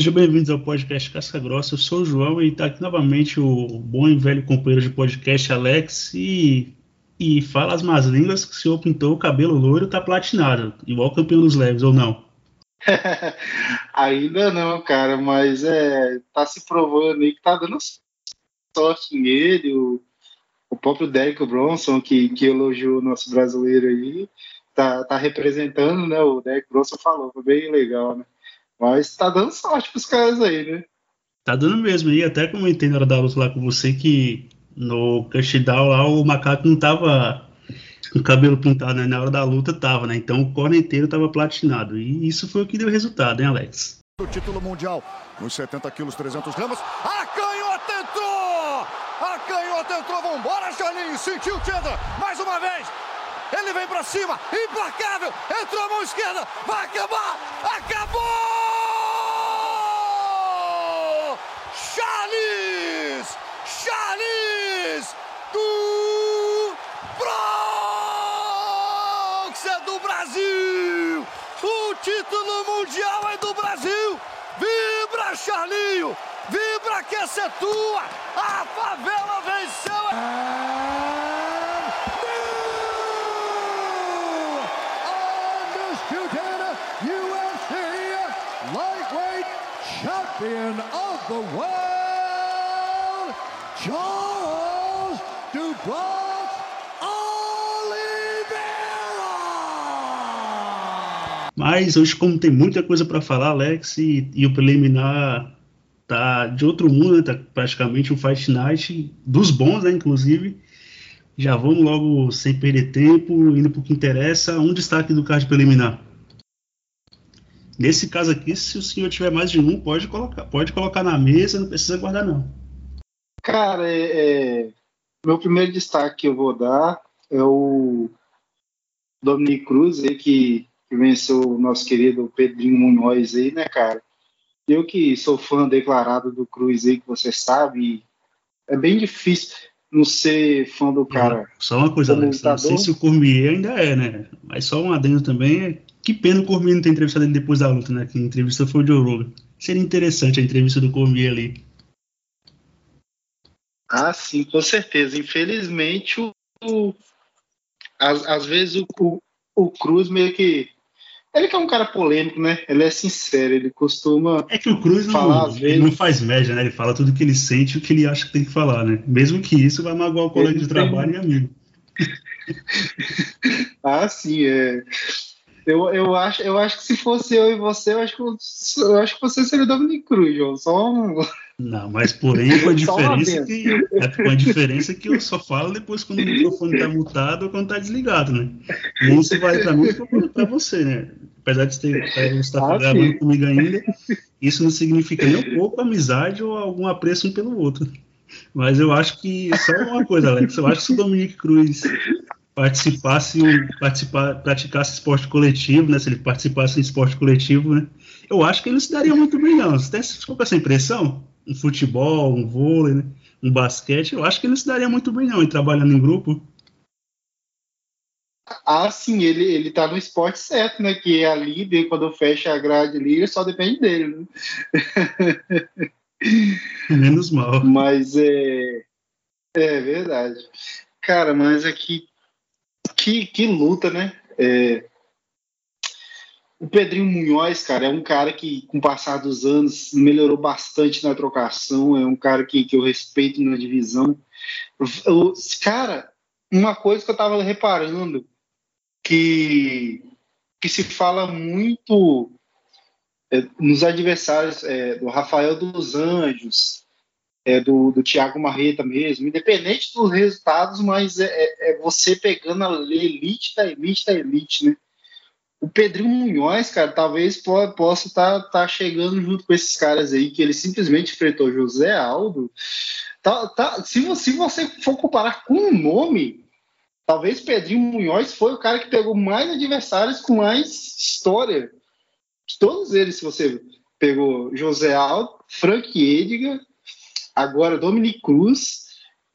Sejam bem-vindos ao podcast Casca Grossa. Eu sou o João e está aqui novamente o bom e velho companheiro de podcast Alex e, e fala as más línguas que o senhor pintou o cabelo loiro tá platinado, igual campeão dos leves, ou não? Ainda não, cara, mas é, tá se provando aí que tá dando sorte nele, o, o próprio Derek Bronson, que, que elogiou o nosso brasileiro aí, tá, tá representando, né? O Derek Bronson falou, foi bem legal, né? Mas tá dando sorte pros caras aí, né? Tá dando mesmo. E até comentei na hora da luta lá com você que no touchdown lá o macaco não tava com o cabelo pintado, né? Na hora da luta tava, né? Então o corner inteiro tava platinado. E isso foi o que deu resultado, hein, Alex? O título mundial nos 70 quilos, 300 gramas. A canhota entrou! A canhota entrou, vambora, Charlinho! Sentiu o Chandler, mais uma vez! Ele vem pra cima, implacável! Entrou a mão esquerda, vai acabar! Acabou! título mundial é do Brasil! Vibra, Charlinho! Vibra que essa é tua! A favela venceu! Champion of the world, Charles Dubois! Mas hoje, como tem muita coisa para falar, Alex, e, e, o preliminar tá de outro mundo, né? tá praticamente um Fight Night dos bons, né? Inclusive, já vamos logo sem perder tempo, indo para o que interessa. Um destaque do card preliminar. Nesse caso aqui, se o senhor tiver mais de um, pode colocar, pode colocar na mesa, não precisa guardar não. Cara, é, é, meu primeiro destaque que eu vou dar é o Dominic Cruz, aí, que que venceu o nosso querido Pedrinho Munhoz aí, né, cara? Eu que sou fã declarado do Cruz aí, que você sabe, é bem difícil não ser fã do cara. só uma coisa, Alex, não sei se o Cormier ainda é, né? Mas só um adendo também, que pena o Cormier não ter entrevistado ele depois da luta, né? Que entrevista foi o Joe Rogan. Seria interessante a entrevista do Cormier ali. Ah, sim, com certeza. Infelizmente, o, o às, às vezes o, o, o Cruz meio que ele que é um cara polêmico, né? Ele é sincero, ele costuma. É que o Cruz não, ele não faz média, né? Ele fala tudo que ele sente e o que ele acha que tem que falar, né? Mesmo que isso vai magoar o colega ele de tem... trabalho e amigo. ah, sim, é. Eu, eu, acho, eu acho que se fosse eu e você, eu acho que, eu, acho que você seria o Dominic Cruz, João. Só um. Não, mas porém com a diferença que é com a diferença que eu só falo depois quando o microfone está mutado ou quando está desligado, né? Um se vai para mim e para você, né? Apesar de ter, estar ah, gravando comigo ainda, isso não significa nem um pouco amizade ou algum apreço um pelo outro. Mas eu acho que só uma coisa, Alex, eu acho que se o Dominique Cruz participasse, participar, praticasse esporte coletivo, né? Se ele participasse em esporte coletivo, né? Eu acho que ele não se daria muito bem, não. Você ficou com essa impressão? um futebol, um vôlei, né? um basquete, eu acho que ele não se daria muito bem não, em trabalhando em grupo. Ah, sim, ele, ele tá no esporte certo, né? Que é a líder, quando fecha a grade ali, só depende dele, né? Menos mal. Mas é. É verdade. Cara, mas aqui. Que, que luta, né? É, o Pedrinho Munhoz, cara, é um cara que, com o passar dos anos, melhorou bastante na trocação, é um cara que, que eu respeito na divisão. Eu, cara, uma coisa que eu tava reparando, que, que se fala muito é, nos adversários é, do Rafael dos Anjos, é, do, do Thiago Marreta mesmo, independente dos resultados, mas é, é, é você pegando a elite da elite da elite, né? o Pedrinho Munhoz, cara, talvez possa estar tá, tá chegando junto com esses caras aí, que ele simplesmente enfrentou José Aldo. Tá, tá, se, você, se você for comparar com o nome, talvez Pedrinho Munhoz foi o cara que pegou mais adversários com mais história. Todos eles, se você pegou José Aldo, Frank Edgar, agora Dominic Cruz,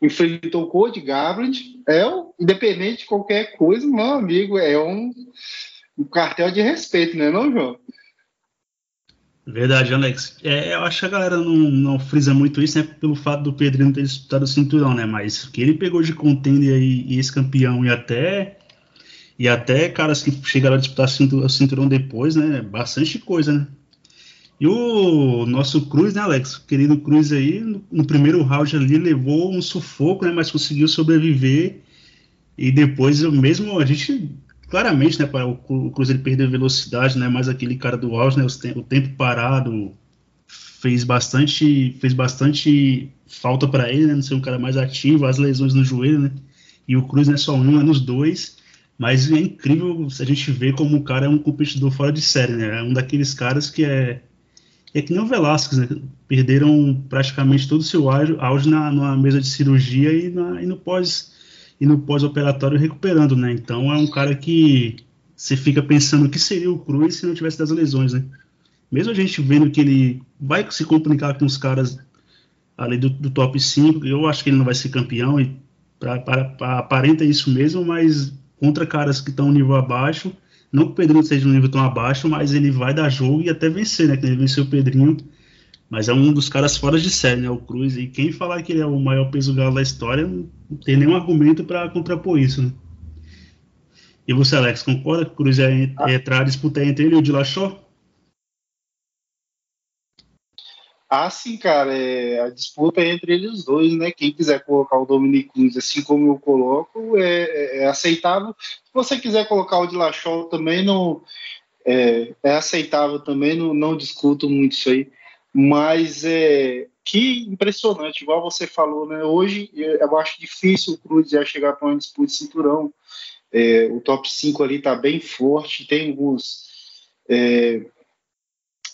enfrentou o Cody Garbrandt, é, independente de qualquer coisa, meu amigo, é um um cartel de respeito, né, não, João? Verdade, Alex. É, eu acho que a galera não, não frisa muito isso, né? Pelo fato do Pedrinho ter disputado o cinturão, né? Mas que ele pegou de contender e, e ex-campeão e até. E até caras que chegaram a disputar o cinturão depois, né? Bastante coisa, né? E o nosso Cruz, né, Alex? O querido Cruz aí, no, no, primeiro round ali, levou um sufoco, né? Mas conseguiu sobreviver. E depois, mesmo a gente claramente, né, para o, Cruz ele perdeu velocidade, né, mas aquele cara do auge, né, o, tempo parado fez bastante, fez bastante falta para ele, né, não ser um cara mais ativo, as lesões no joelho, né, e o Cruz não é só um, é nos dois, mas é incrível se a gente vê como o cara é um competidor fora de série, né, é um daqueles caras que é é que nem o Velasquez, né? Perderam praticamente todo o seu auge na, numa mesa de cirurgia e, na, e no pós e no pós-operatório recuperando, né? Então é um cara que você fica pensando o que seria o Cruz se não tivesse das lesões, né? Mesmo a gente vendo que ele vai se complicar com os caras ali do, do top 5, eu acho que ele não vai ser campeão e pra, pra, pra, aparenta isso mesmo, mas contra caras que estão um nível abaixo, não que o Pedrinho seja um nível tão abaixo, mas ele vai dar jogo e até vencer, né? Que ele venceu o Pedrinho mas é um dos caras fora de série, né? O Cruz. E quem falar que ele é o maior peso galo da história, não tem nenhum argumento para contrapor isso, né? E você, Alex, concorda que o Cruz é, é entrar a disputa entre ele e o Dilachó? Ah, sim, cara. É, a disputa é entre eles dois, né? Quem quiser colocar o Dominic Cruz assim como eu coloco, é, é, é aceitável. Se você quiser colocar o Dilachó também, não, é, é aceitável também, não, não discuto muito isso aí. Mas é, que impressionante, igual você falou, né? Hoje eu acho difícil o Cruz já chegar para uma disputa de cinturão. É, o top 5 ali está bem forte, tem alguns é,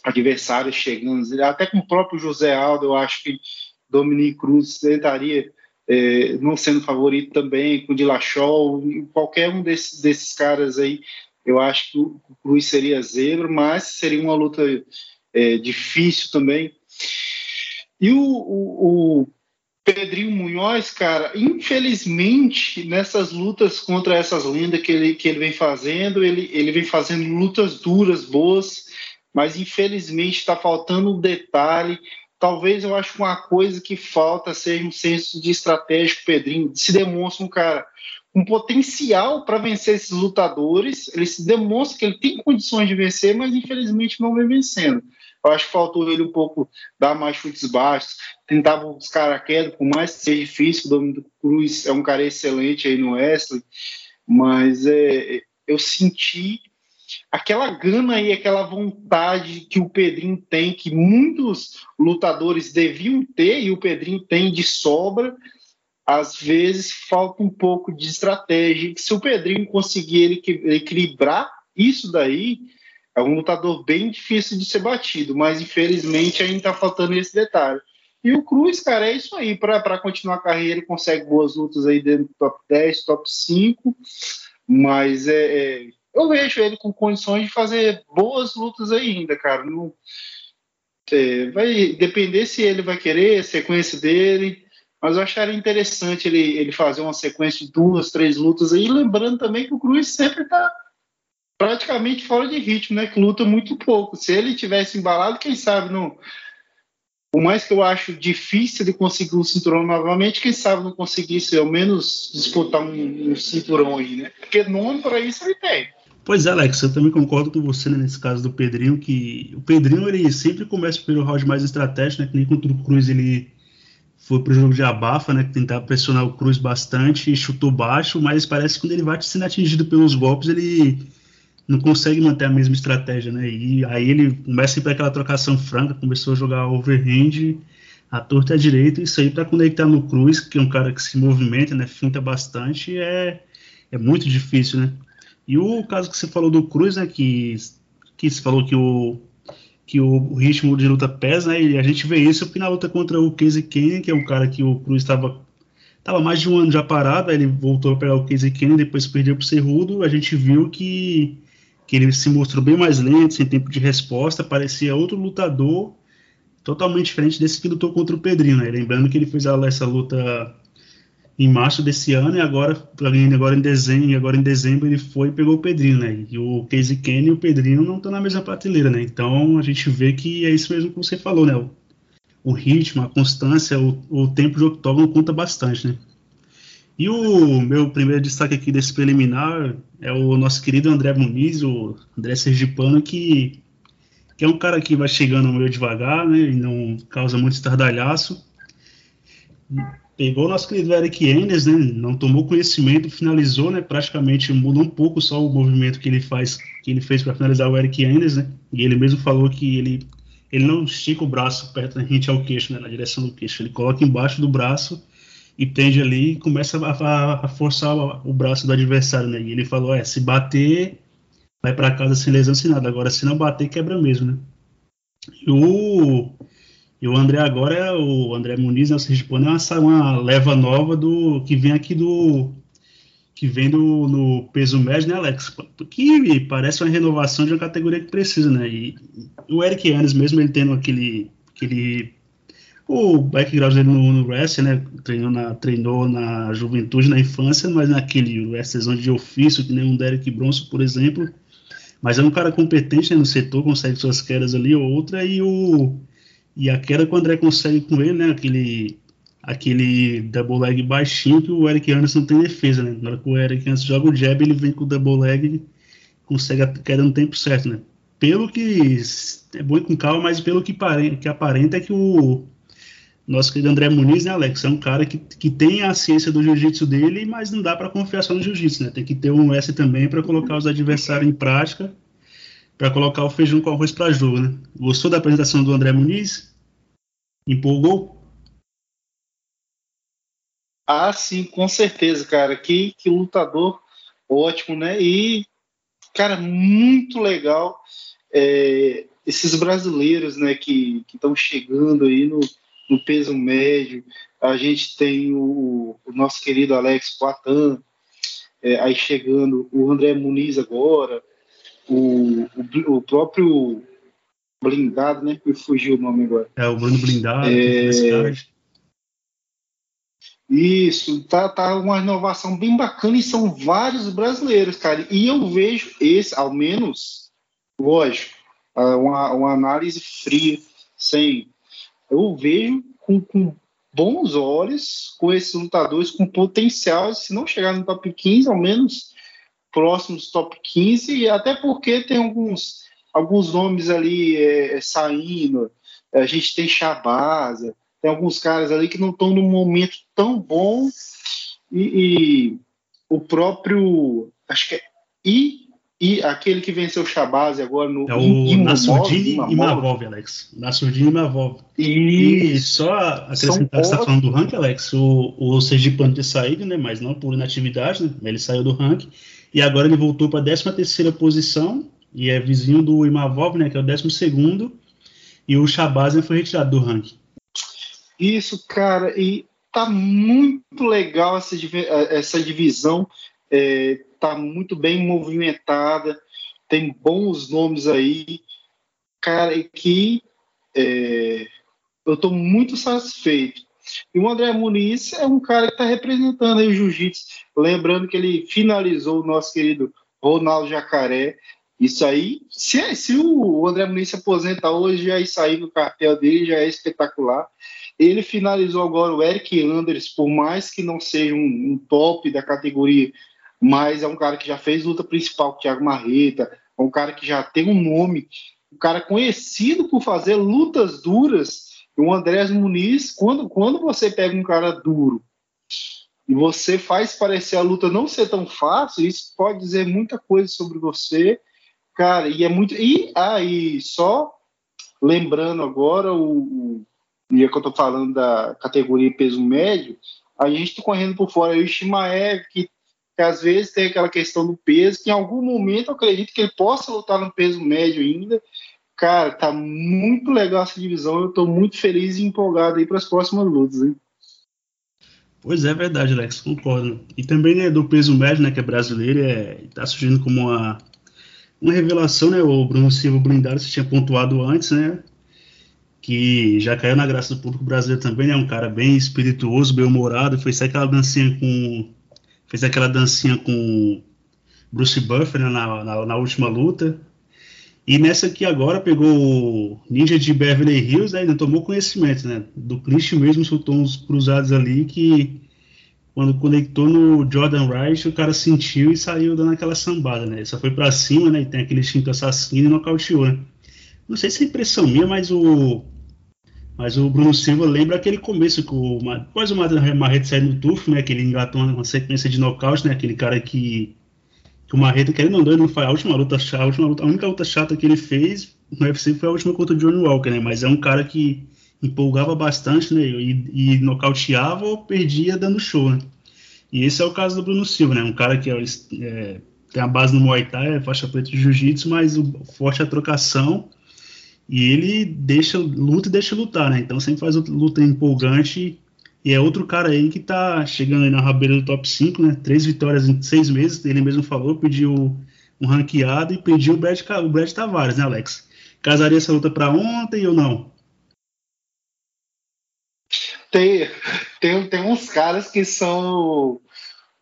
adversários chegando, até com o próprio José Aldo, eu acho que Dominique Cruz tentaria, é, não sendo favorito também, com o Dilachol, qualquer um desses, desses caras aí, eu acho que o Cruz seria zebra, mas seria uma luta é, difícil também. E o, o, o, Pedrinho Munhoz, cara, infelizmente, nessas lutas contra essas lendas que ele, que ele vem fazendo, ele, ele vem fazendo lutas duras, boas, mas infelizmente está faltando um detalhe. Talvez eu acho que uma coisa que falta seja um senso de estratégia. Pedrinho se demonstra um cara um potencial para vencer esses lutadores. Ele se demonstra que ele tem condições de vencer, mas infelizmente não vem vencendo. Eu acho que faltou ele um pouco dar mais chutes baixos, tentar buscar a queda, por mais que seja difícil. O Domingos Cruz é um cara excelente aí no Wesley, mas é, eu senti aquela gana e aquela vontade que o Pedrinho tem, que muitos lutadores deviam ter e o Pedrinho tem de sobra. Às vezes falta um pouco de estratégia. Se o Pedrinho conseguir equilibrar isso daí, é um lutador bem difícil de ser batido, mas infelizmente ainda está faltando esse detalhe. E o Cruz, cara, é isso aí. Para continuar a carreira, ele consegue boas lutas aí dentro do top 10, top 5, mas é, é, eu vejo ele com condições de fazer boas lutas ainda, cara. Não, é, vai depender se ele vai querer, a sequência dele, mas eu acharia interessante ele, ele fazer uma sequência de duas, três lutas aí, lembrando também que o Cruz sempre está praticamente fora de ritmo, né? Que luta muito pouco. Se ele tivesse embalado, quem sabe não. Por mais que eu acho difícil de conseguir um cinturão novamente, quem sabe não conseguisse ao menos disputar um, um cinturão aí, né? Porque nome para isso ele tem. Pois é, Alex, eu também concordo com você né, nesse caso do Pedrinho, que o Pedrinho ele sempre começa pelo round mais estratégico, né? Que nem contra o Cruz ele foi pro jogo de abafa, né? Que tentava pressionar o Cruz bastante chutou baixo, mas parece que quando ele vai sendo atingido pelos golpes, ele não consegue manter a mesma estratégia, né? E aí ele começa para aquela trocação franca, começou a jogar overhand, a torta à direita, e isso aí para conectar no Cruz, que é um cara que se movimenta, né? Finta bastante, é, é muito difícil, né? E o caso que você falou do Cruz, né? Que, que você falou que o, que o ritmo de luta pesa, né? E a gente vê isso porque na luta contra o Casey Kenny, que é um cara que o Cruz estava tava mais de um ano já parado, aí ele voltou a pegar o Casey Kenny, depois perdeu pro Cerrudo, a gente viu que que ele se mostrou bem mais lento, sem tempo de resposta, parecia outro lutador totalmente diferente desse que lutou contra o Pedrinho, né? Lembrando que ele fez essa luta em março desse ano e agora, agora em dezembro, agora em dezembro ele foi e pegou o Pedrinho, né? E o Casey Kenny e o Pedrinho não estão na mesma prateleira, né? Então a gente vê que é isso mesmo que você falou, né? O, o ritmo, a constância, o, o tempo de octógono conta bastante, né? E o meu primeiro destaque aqui desse preliminar é o nosso querido André Muniz, o André Sergipano, que, que é um cara que vai chegando meio devagar, né? E não causa muito estardalhaço pegou o nosso querido Eric Enders, né? Não tomou conhecimento, finalizou, né? Praticamente mudou um pouco só o movimento que ele faz, que ele fez para finalizar o Eric Enders, né? E ele mesmo falou que ele ele não estica o braço perto da gente ao queixo, né? Na direção do queixo, ele coloca embaixo do braço e tende ali e começa a, a, a forçar o, o, braço do adversário, né? E ele falou, é, se bater vai para casa sem lesão, sem nada. Agora, se não bater, quebra mesmo, né? E o e o André agora é o André Muniz, né, o Sergipano, é uma, uma leva nova do que vem aqui do que vem do, no peso médio, né, Alex? Que parece uma renovação de uma categoria que precisa, né? E o Eric Anderson, mesmo ele tendo aquele, aquele o background dele no, no wrestling, né? Treinou na, treinou na juventude, na infância, mas naquele wrestling de ofício, que nem um Derek Bronson, por exemplo. Mas é um cara competente né, no setor, consegue suas quedas ali ou outra, e o e a queda que o André consegue com ele, né? Aquele, aquele double leg baixinho que o Eric Anderson tem defesa, né? Na hora que o Eric Anderson joga o jab, ele vem com o double leg consegue a queda no tempo certo, né? Pelo que é bom ir com calma, mas pelo que, que aparenta é que o nosso querido André Muniz, né, Alex, é um cara que, que tem a ciência do jiu-jitsu dele, mas não dá para confiar só no jiu-jitsu, né? Tem que ter um S também para colocar os adversários em prática para colocar o feijão com arroz para jogo, né? Gostou da apresentação do André Muniz? Empolgou? Ah, sim, com certeza, cara. Que, que lutador ótimo, né? E, cara, muito legal é, esses brasileiros, né, que estão chegando aí no, no, peso médio. A gente tem o, o nosso querido Alex Platan, é, aí chegando o André Muniz agora, o, o, o próprio blindado, né? Me fugiu o nome agora. É, o Bruno Blindado, é... Isso, tá, tá uma inovação bem bacana e são vários brasileiros, cara. E eu vejo esse, ao menos, lógico, uma, uma análise fria, sem. Eu vejo com, com bons olhos com esses lutadores com potencial, se não chegar no top 15, ao menos próximos top 15, e até porque tem alguns, alguns nomes ali é, é saindo. A gente tem Chabaza, tem alguns caras ali que não estão num momento tão bom, e, e, o próprio. Acho que é. E, e aquele que venceu o Shabazz agora no. É o Nassurdini e Mavov, Alex. Nassurdini e Mavov. E, e só acrescentar que você está falando do ranking, Alex, o, o Sergipano ter saído, né? Mas não por inatividade, né? Ele saiu do ranking. E agora ele voltou para a 13 terceira posição e é vizinho do Imavov, né, que é o 12 segundo, e o Shabazan foi retirado do ranking. Isso, cara, e tá muito legal essa, essa divisão, é, tá muito bem movimentada, tem bons nomes aí, cara, e que é, eu estou muito satisfeito. E o André Muniz é um cara que está representando aí o jiu-jitsu. Lembrando que ele finalizou o nosso querido Ronaldo Jacaré. Isso aí, se, se o André Muniz se aposenta hoje, já sair no cartel dele, já é espetacular. Ele finalizou agora o Eric Anders, por mais que não seja um, um top da categoria, mas é um cara que já fez luta principal com o Thiago Marreta, é um cara que já tem um nome, um cara conhecido por fazer lutas duras o Andrés Muniz, quando, quando você pega um cara duro e você faz parecer a luta não ser tão fácil, isso pode dizer muita coisa sobre você, cara, e é muito. E aí, ah, só lembrando agora, o, o dia que eu tô falando da categoria peso médio, a gente tá correndo por fora o Shimaev, que, que às vezes tem aquela questão do peso, que em algum momento eu acredito que ele possa lutar no peso médio ainda, Cara, tá muito legal essa divisão. Eu tô muito feliz e empolgado aí para as próximas lutas, hein? Pois é, verdade, Alex, concordo. E também né, do peso médio, né, que é brasileiro, é, tá surgindo como uma, uma revelação, né? O Bruno Silva blindado, você tinha pontuado antes, né? que já caiu na graça do público brasileiro também, né? Um cara bem espirituoso, bem humorado, fez aquela dancinha com fez aquela dancinha com Bruce Buffer né, na, na, na, última luta. E nessa aqui agora pegou o Ninja de Beverly Hills, né, ainda tomou conhecimento, né? Do Clint mesmo soltou uns cruzados ali que quando conectou no Jordan Wright, o cara sentiu e saiu dando aquela sambada, né? Só foi para cima, né? E tem aquele instinto assassino e nocauteou, né? Não sei se é impressão minha, mas o mas o Bruno Silva lembra aquele começo que o quase o Marreta saiu no tufo, né? Que ele engatou uma sequência de nocaute, né? Aquele cara que o Marreta, querendo ou não, ele não foi a última luta chata, a, última luta, a única luta chata que ele fez no UFC foi a última contra o Johnny Walker, né? Mas é um cara que empolgava bastante, né? E, e nocauteava ou perdia dando show, né? E esse é o caso do Bruno Silva, né? Um cara que é, é, tem a base no Muay Thai, é faixa preta de Jiu-Jitsu, mas o forte é a trocação e ele deixa luta e deixa lutar, né? Então sempre faz luta empolgante. E é outro cara aí que tá chegando aí na rabeira do top 5, né? Três vitórias em seis meses, ele mesmo falou, pediu um ranqueado e pediu o Brad, o Brad Tavares, né, Alex? Casaria essa luta para ontem ou não? Tem, tem, tem uns caras que são o,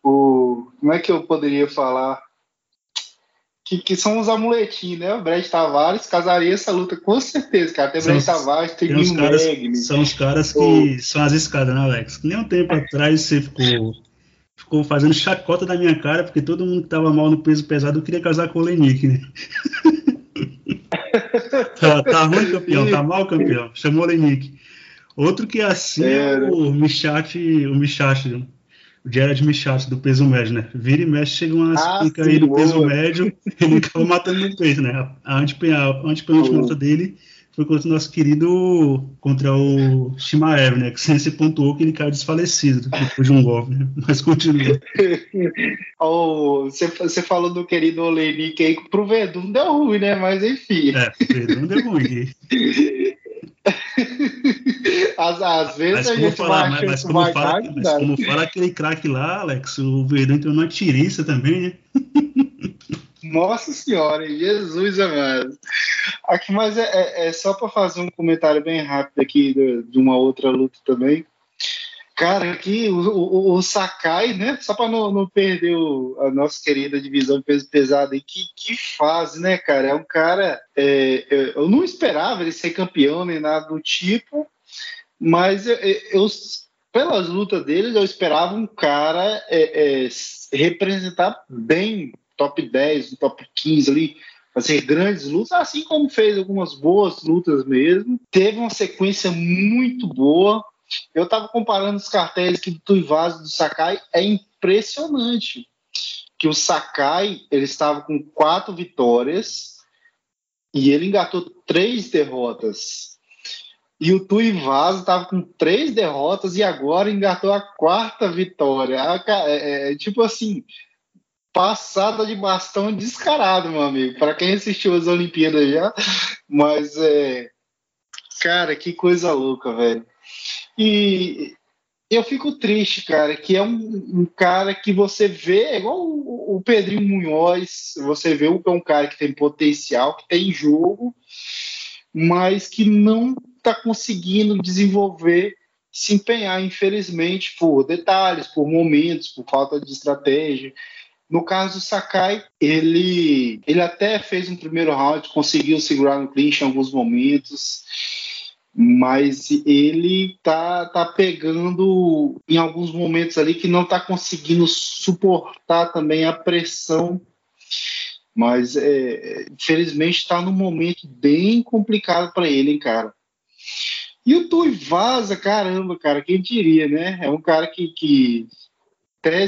o. Como é que eu poderia falar? Que, que são os amuletinhos, né? O Brad Tavares casaria essa luta com certeza, cara. Tem Brad Tavares, tem Neil Magny. São os caras que são as escadas, né, Alex? Que nem um tempo atrás você ficou, ficou fazendo chacota da minha cara, porque todo mundo que tava mal no peso pesado queria casar com o Lenick, né? tá, tá, ruim, campeão? Tá mal, campeão? Chamou o Lenick. Outro que é assim é, é o Michat, o Michat, o Jared Michat do peso médio, né? Vira e mexe, chega uma ah, aí do peso médio, ele acaba matando no peito, né? A antepenúltima luta dele foi contra o nosso querido, contra o Shimaev, né? Que você pontuou que ele caiu desfalecido depois de um golpe, né? Mas continua. oh, você, você falou do querido Olenik aí, pro Verdun deu ruim, né? Mas enfim. É, Verdun deu ruim. às, às vezes mas a gente falar, mas, mas, como fala, mas como fala aquele craque lá, Alex, o Verdun entrou numa tiriça também, né? Nossa senhora, Jesus amado. Aqui, mas é, é, é só para fazer um comentário bem rápido aqui de, de uma outra luta também. Cara, aqui o, o, o Sakai, né? Só para não, não, perder o, a nossa querida divisão de peso pesado aí, que, que fase, né, cara? É um cara. É, é eu não esperava ele ser campeão nem nada do tipo, mas eu, eu pelas lutas dele, eu esperava um cara é, é, representar bem top 10, top 15 ali, fazer grandes lutas, assim como fez algumas boas lutas mesmo. Teve uma sequência muito boa eu estava comparando os cartéis aqui do Tuivasa do Sakai, é impressionante que o Sakai ele estava com quatro vitórias e ele engatou três derrotas. E o Tuivasa estava com três derrotas e agora engatou a quarta vitória. É, é, é tipo assim, passada de bastão descarado, meu amigo. Para quem assistiu as Olimpíadas já, mas é. Cara, que coisa louca, velho. E eu fico triste, cara, que é um, um cara que você vê, é igual o, o, Pedrinho Munhoz, você vê que é um cara que tem potencial, que tem jogo, mas que não está conseguindo desenvolver, se empenhar, infelizmente, por detalhes, por momentos, por falta de estratégia. No caso do Sakai, ele, ele até fez um primeiro round, conseguiu segurar no clinch em alguns momentos, mas ele tá, tá pegando em alguns momentos ali que não tá conseguindo suportar também a pressão mas é, infelizmente está num momento bem complicado para ele, hein, cara. E o Tui Vaza, caramba, cara, quem diria, né? É um cara que, que até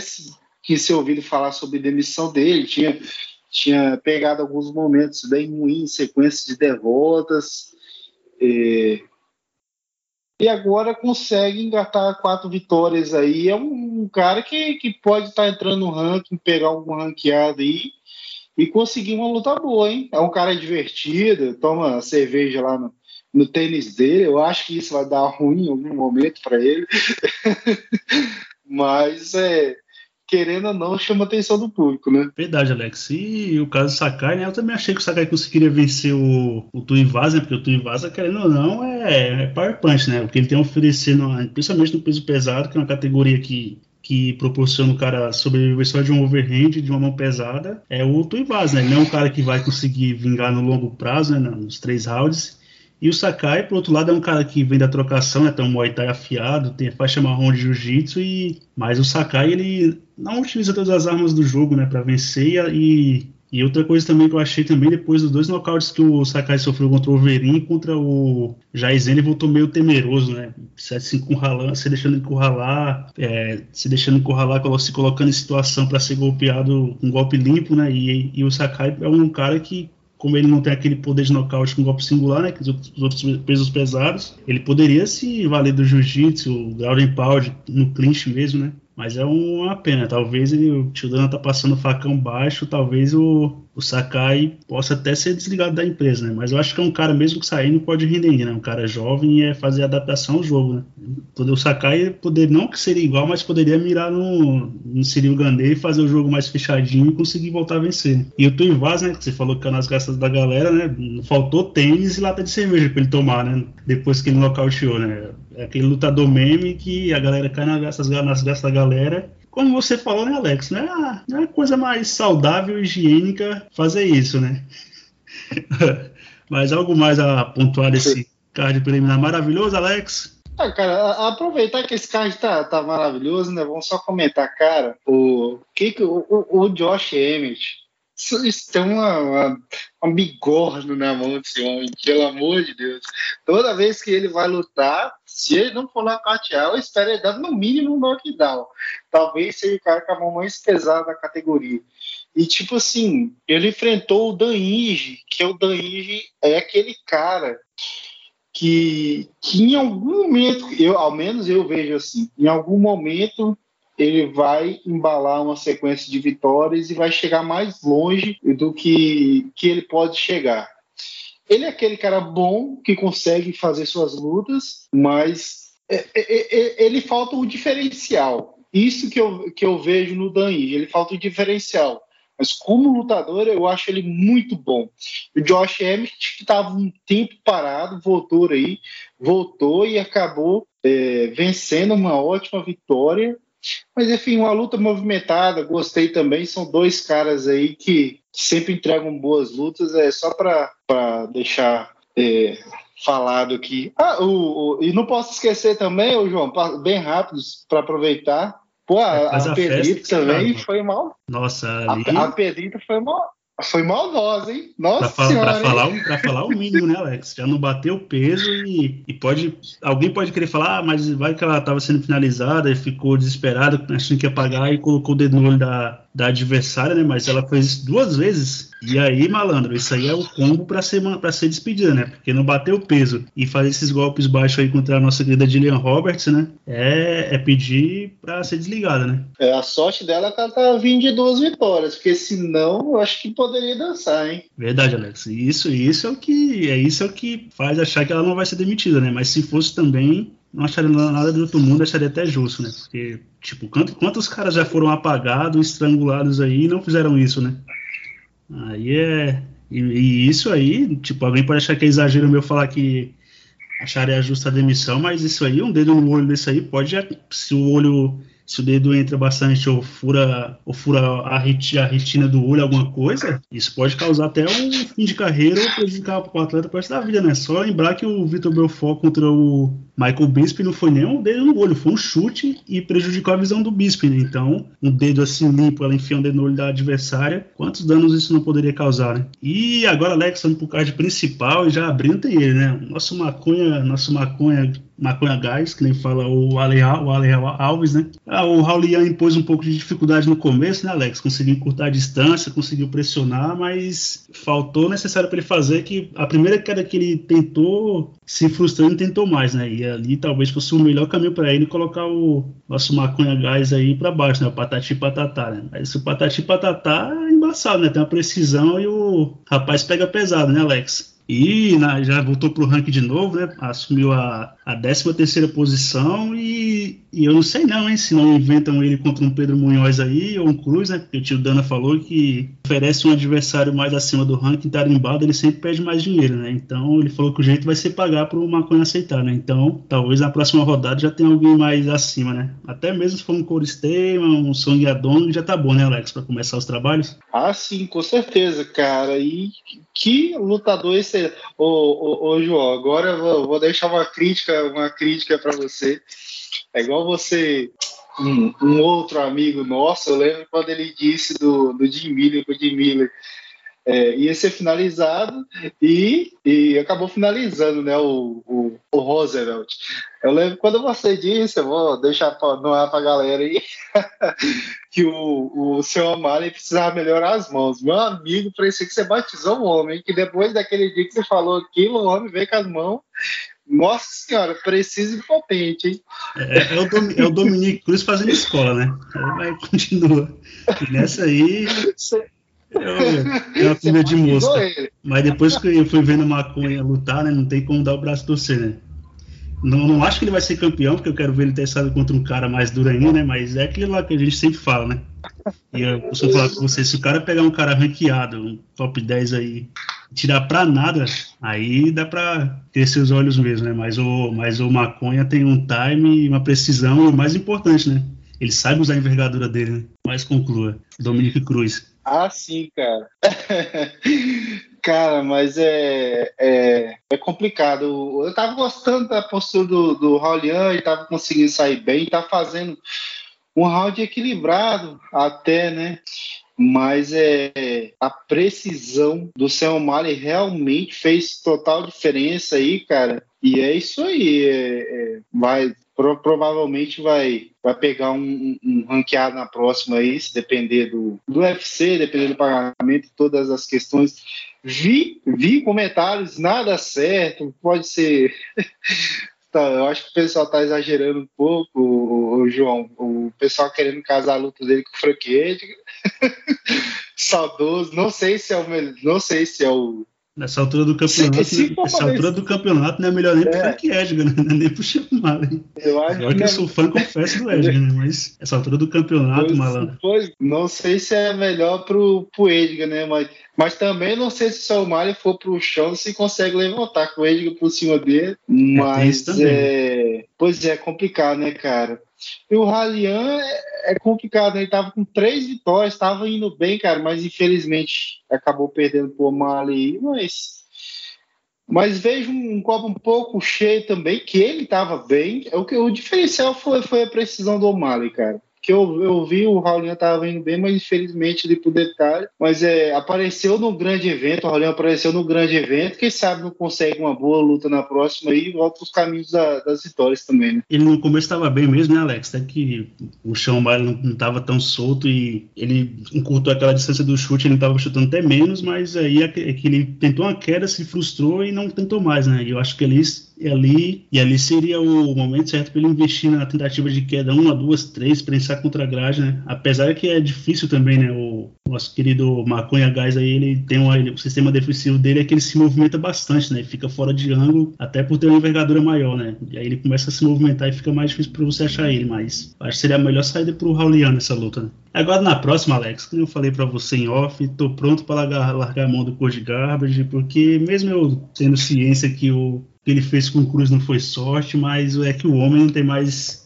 que se ouvido falar sobre demissão dele, tinha, tinha pegado alguns momentos bem ruins, sequência de derrotas. É, e agora consegue engatar quatro vitórias aí. É um, um cara que, que pode estar tá entrando no ranking, pegar algum ranqueado aí e conseguir uma luta boa, hein? É um cara divertido, toma cerveja lá no, no tênis dele. Eu acho que isso vai dar ruim em algum momento para ele. Mas é querendo ou não, chama a atenção do público, né? Verdade, Alex. E o caso do Sakai, né? Eu também achei que o Sakai conseguiria vencer o, o Tuivasa, né? Porque o Tuivasa, querendo ou não, é, é power punch, né? O que ele tem a oferecer, principalmente no peso pesado, que é uma categoria que que proporciona o cara sobreviver só de um overhand, de uma mão pesada, é o Tuivasa, né? Ele não é um cara que vai conseguir vingar no longo prazo, né? Nos três rounds. E o Sakai, por outro lado, é um cara que vem da trocação, né? Tem um Muay Thai afiado, tem faixa marrom de Jiu-Jitsu, e... mas o Sakai, ele não utiliza todas as armas do jogo, né? Para vencer e... E outra coisa também que eu achei também, depois dos dois nocautes que o Sakai sofreu contra o Overin contra o Jaizen, ele voltou meio temeroso, né? Se, encurralando, se deixando encurralar, é, se deixando encurralar, se colocando em situação para ser golpeado com um golpe limpo, né? E, e o Sakai é um cara que como ele não tem aquele poder de nocaute com golpe singular, né, que os outros, os outros pesos pesados, ele poderia se valer do jiu-jitsu, ground pound, no clinch mesmo, né? Mas é uma pena. Talvez ele, o Tio Dana tá passando facão baixo, talvez o, o Sakai possa até ser desligado da empresa, né? Mas eu acho que é um cara mesmo que saindo pode render, né? Um cara jovem e é fazer adaptação ao jogo, né? O Sakai poder não que seria igual, mas poderia mirar no, no Cyril Gandhi e fazer o jogo mais fechadinho e conseguir voltar a vencer. E o Tuivaz, né? Que você falou que é nas gastas da galera, né? Faltou tênis e lata de cerveja para ele tomar, né? Depois que ele nocauteou, né? É aquele lutador meme que a galera cai nas gastas, nas gastas da galera como você falou, né, Alex? Não é, a, não é a coisa mais saudável higiênica fazer isso, né? Mas algo mais a pontuar desse card preliminar maravilhoso, Alex? Ah, cara, aproveitar que esse card tá, tá maravilhoso, né? Vamos só comentar, cara, o que que o, o Josh Emmett tem uma, uma, uma bigorna na mão desse homem, pelo amor de Deus. Toda vez que ele vai lutar, se ele não for nocautear, eu espero ele dar no mínimo um knockdown. Talvez seja o cara com a mão mais pesada da categoria. E tipo assim, ele enfrentou o Dan Inge, que é o Dan Inge é aquele cara que, que em algum momento, eu, ao menos eu vejo assim, em algum momento ele vai embalar uma sequência de vitórias e vai chegar mais longe do que, que ele pode chegar. Ele é aquele cara bom que consegue fazer suas lutas, mas é, é, é, ele falta o diferencial. Isso que eu, que eu vejo no Dan ele falta o diferencial. Mas como lutador, eu acho ele muito bom. O Josh Emmett, que estava um tempo parado, voltou aí, voltou e acabou é, vencendo uma ótima vitória mas enfim, uma luta movimentada, gostei também. São dois caras aí que sempre entregam boas lutas. É só para deixar é, falado aqui. Ah, o, o, e não posso esquecer também, o João, bem rápido para aproveitar. Pô, a, é, a, a Pedrita também foi mal. Nossa, ali... a, a Pedrita foi mal. Foi maldosa, hein? Nossa pra, senhora, pra falar, pra falar o mínimo, né, Alex? Já não bateu o peso e, e pode. Alguém pode querer falar, ah, mas vai que ela estava sendo finalizada e ficou desesperada, achando que ia pagar e colocou o dedo no olho da, da adversária, né? Mas ela fez duas vezes. E aí, malandro, isso aí é o combo para ser, pra ser despedida, né? Porque não bater o peso e fazer esses golpes baixos aí contra a nossa querida Gillian Roberts, né? É, é pedir para ser desligada, né? É, a sorte dela é que ela tá vindo de duas vitórias, porque senão eu acho que poderia dançar, hein? Verdade, Alex. Isso, isso é o que é isso é o que faz achar que ela não vai ser demitida, né? Mas se fosse também, não acharia nada do outro mundo, acharia até justo, né? Porque, tipo, quantos, quantos caras já foram apagados, estrangulados aí e não fizeram isso, né? Aí é. E, e, isso aí, tipo, alguém pode achar que é exagero meu falar que acharia justa a demissão, mas isso aí, um dedo no olho desse aí, pode. Se o olho se o dedo entra bastante ou fura, ou fura a, retina do olho, alguma coisa, isso pode causar até um fim de carreira ou prejudicar o atleta para da vida, né? Só lembrar que o Vitor Belfort contra o Michael Bisping não foi nem um dedo no olho, foi um chute e prejudicou a visão do Bisping, né? Então, um dedo assim limpo, ela enfia um dedo no olho da adversária, quantos danos isso não poderia causar, né? E agora, Alex, indo pro card principal e já abrindo tem ele, né? Nosso maconha, nosso maconha maconha gás, que nem fala o Ale, o Alves, né? Ah, o Raulian impôs um pouco de dificuldade no começo, né, Alex? Conseguiu encurtar a distância, conseguiu pressionar, mas faltou necessário para ele fazer que a primeira queda que ele tentou, se frustrando, tentou mais, né? E ali talvez fosse o melhor caminho para ele colocar o nosso maconha gás aí para baixo, né? O patati patatá, né? Mas o patati patatá é embaçado, né? Tem uma precisão e o rapaz pega pesado, né, Alex? E na, já voltou pro ranking de novo, né? Assumiu a, a 13 terceira posição e, e, eu não sei não, hein? Se não inventam ele contra um Pedro Munhoz aí ou um Cruz, né? Porque o tio Dana falou que oferece um adversário mais acima do ranking tarimbado, ele sempre pede mais dinheiro, né? Então ele falou que o jeito vai ser pagar pro Maconha aceitar, né? Então talvez na próxima rodada já tenha alguém mais acima, né? Até mesmo se for um Coristema, um Song Yadong, já tá bom, né, Alex, para começar os trabalhos? Ah, sim, com certeza, cara. E que lutador esse Ô, ô, ô João, agora eu vou, vou deixar uma crítica, uma crítica para você. É igual você um, um, outro amigo nosso, eu lembro quando ele disse do, do Jim Miller, que o Jim Miller é, ia ser finalizado e, e acabou finalizando né, o, o, o Roosevelt. Eu lembro quando você disse, eu vou deixar no ar para a galera aí, que o, o seu Amari precisava melhorar as mãos. Meu amigo, parecia que você batizou um homem, que depois daquele dia que você falou aquilo, o homem veio com as mãos nossa senhora, preciso e potente, hein? É, o, Dom, o Dominique Cruz fazendo escola, né? Aí vai continua. E nessa aí. É uma comida de mosca. Mas depois que eu fui vendo maconha lutar, né? Não tem como dar o braço torcer, né? Não, não acho que ele vai ser campeão, porque eu quero ver ele testado contra um cara mais duro ainda, né? Mas é aquilo lá que a gente sempre fala, né? E eu costumo falar com você, se o cara pegar um cara ranqueado, um top 10 aí, tirar pra nada, aí dá pra crescer os olhos mesmo, né? Mas o, mas o Maconha tem um time e uma precisão, e o mais importante, né? Ele sabe usar a envergadura dele, né? Mas conclua. Dominique Cruz. Ah, sim, cara. cara, mas é, é, é, complicado. Eu tava gostando da postura do, do Raulian e tava conseguindo sair bem, tá fazendo um round equilibrado até, né? Mas é, a precisão do Sam O'Malley realmente fez total diferença aí, cara. E é isso aí. É, é, vai, pro, provavelmente vai, vai pegar um, um, ranqueado na próxima aí, se depender do, do UFC, depender do pagamento, todas as questões. Vi, vi comentários, nada certo, pode ser Tá, eu acho que o pessoal tá exagerando um pouco, o, o João. O pessoal querendo casar a luta dele com o Frank Edgar. Saudoso. Não sei se é o não sei se é o Nessa altura do campeonato, se, se nessa altura do campeonato não é melhor nem pro é. Frank Edgar, né? É nem pro Chico Malen. Eu acho Agora que, eu sou fã, confesso, do Edgar, né? Mas essa altura do campeonato, pois, malandro. Pois, não sei se é melhor pro, pro Edgar, né? Mas, mas também não sei se o Malen for pro chão se consegue levantar com o Edgar por cima dele. É, mas é, é, pois é, complicado, né, cara? E o Ralian é, é complicado, ele estava com três vitórias, estava indo bem, cara, mas infelizmente acabou perdendo uma ali, mas mas vejo um copo um pouco cheio também, que ele estava bem. É o que o diferencial foi, foi a precisão do O'Malley, cara que eu, eu vi o Raulinho estava indo bem, mas infelizmente ele por detalhe. Mas é, apareceu no grande evento, o Raulinho apareceu no grande evento. Quem sabe não consegue uma boa luta na próxima e volta os caminhos da, das vitórias também, né? Ele no começo estava bem mesmo, né, Alex? Até que o chão não estava tão solto e ele encurtou aquela distância do chute, ele estava chutando até menos, mas aí é que ele tentou uma queda, se frustrou e não tentou mais, né? E eu acho que ele e ali, e ali seria o momento certo para ele investir na tentativa de queda uma, duas, três, pensar contra a grade, né? Apesar que é difícil também, né? O nosso querido Maconha Gás aí, ele tem um, o sistema defensivo dele é que ele se movimenta bastante, né? Fica fora de ângulo, até por ter uma envergadura maior, né? E aí ele começa a se movimentar e fica mais difícil para você achar ele, mas acho que seria a melhor saída pro Raulian nessa luta, né? Agora na próxima, Alex, como eu falei para você em off, tô pronto para largar, largar a mão do Code Garbage, porque mesmo eu tendo ciência que o que ele fez com o Cruz não foi sorte, mas é que o homem não tem mais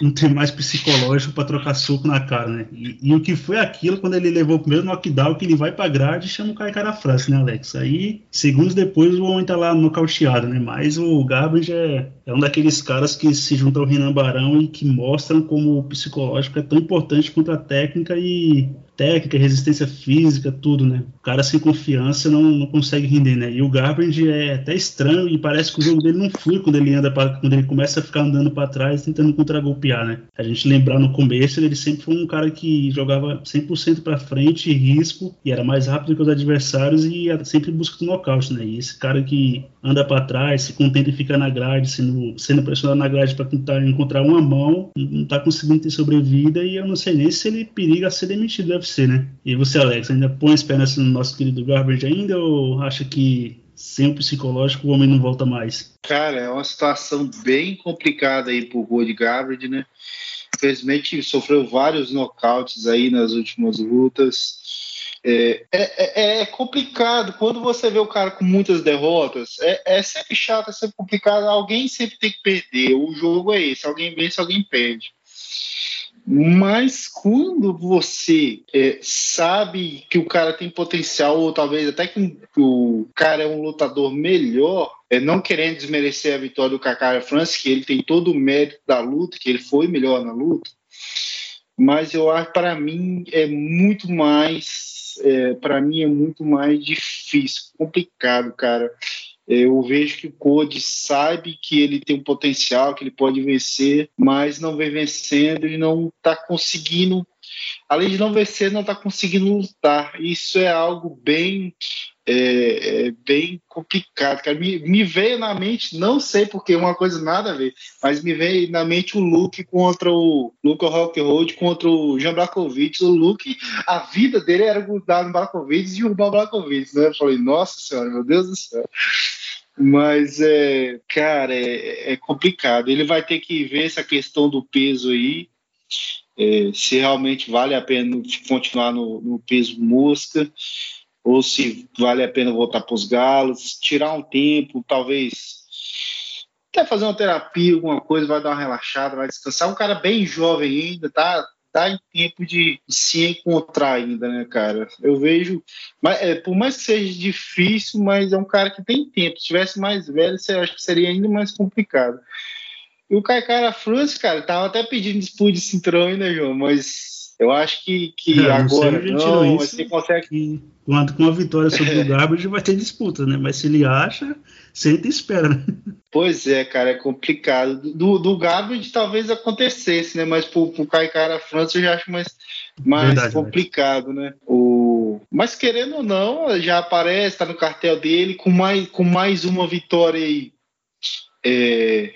não tem mais psicológico para trocar soco na cara, né? E, e, o que foi aquilo quando ele levou o primeiro knockdown, que ele vai pra grade e chama o cara França, né, Alex? Aí, segundos depois, o homem tá lá nocauteado, né? Mas o Garbage é, é um daqueles caras que se juntam ao Renan Barão e que mostram como o psicológico é tão importante quanto a técnica e técnica, resistência física, tudo, né? O cara sem confiança não, não consegue render, né? E o Garbage é até estranho e parece que o jogo dele não flui quando ele anda quando ele começa a ficar andando para trás tentando contragolpear, né? A gente lembrar no começo, ele sempre foi um cara que jogava 100% para frente, risco, e era mais rápido que os adversários e sempre busca do nocaute, né? E esse cara que anda para trás, se contenta em ficar na grade, sendo, sendo pressionado na grade para tentar encontrar uma mão, não tá conseguindo ter sobrevida e eu não sei nem se ele periga ser demitido UFC, né? E você, Alex, ainda põe esperança no nosso querido Garbage ainda ou acha que sem o psicológico o homem não volta mais. Cara, é uma situação bem complicada aí pro Rod Gabbard, né? Infelizmente sofreu vários nocautes aí nas últimas lutas. É, é, é, é, complicado quando você vê o cara com muitas derrotas. É, é, sempre chato, é sempre complicado. Alguém sempre tem que perder. O jogo é esse: alguém vence, alguém perde. Mas quando você é, sabe que o cara tem potencial, ou talvez até que o cara é um lutador melhor, é, não querendo desmerecer a vitória do Kaká France, que ele tem todo o mérito da luta, que ele foi melhor na luta, mas eu acho para mim é muito mais, é, para mim é muito mais difícil, complicado, cara. Eu vejo que o Code sabe que ele tem um potencial, que ele pode vencer, mas não vem vencendo e não está conseguindo. Além de não vencer, não está conseguindo lutar. Isso é algo bem é, é, bem complicado, cara. Me, me, veio na mente, não sei porque, uma coisa nada a ver, mas me veio na mente o Luke contra o Rock Road contra o Jean Blakovic. O Luke, a vida dele era grudar no Blakovic e derrubar o Blakovic, né? Eu falei, nossa senhora, meu Deus do céu. Mas, é, cara, é, é complicado. Ele vai ter que ver essa questão do peso aí, é, se realmente vale a pena continuar no, no peso mosca ou se vale a pena voltar para os galos, tirar um tempo, talvez até fazer uma terapia, alguma coisa, vai dar uma relaxada, vai descansar. Um cara bem jovem ainda, tá? Tá em tempo de se encontrar ainda, né, cara? Eu vejo, mas, é, por mais que seja difícil, mas é um cara que tem tempo. Se tivesse mais velho, eu acho que seria ainda mais complicado. E o Caicara France, cara, tava até pedindo disputa de cinturão ainda, João, mas eu acho que, que é, agora não, não você consegue. Que, quando com a vitória sobre o Garbage vai ter disputa, né? Mas se ele acha, senta e espera, né? Pois é, cara, é complicado. Do, do Garbage talvez acontecesse, né? Mas pro, pro Caicara França eu já acho mais, mais Verdade, complicado, né? O... Mas querendo ou não, já aparece, tá no cartel dele, com mais, com mais uma vitória aí. É,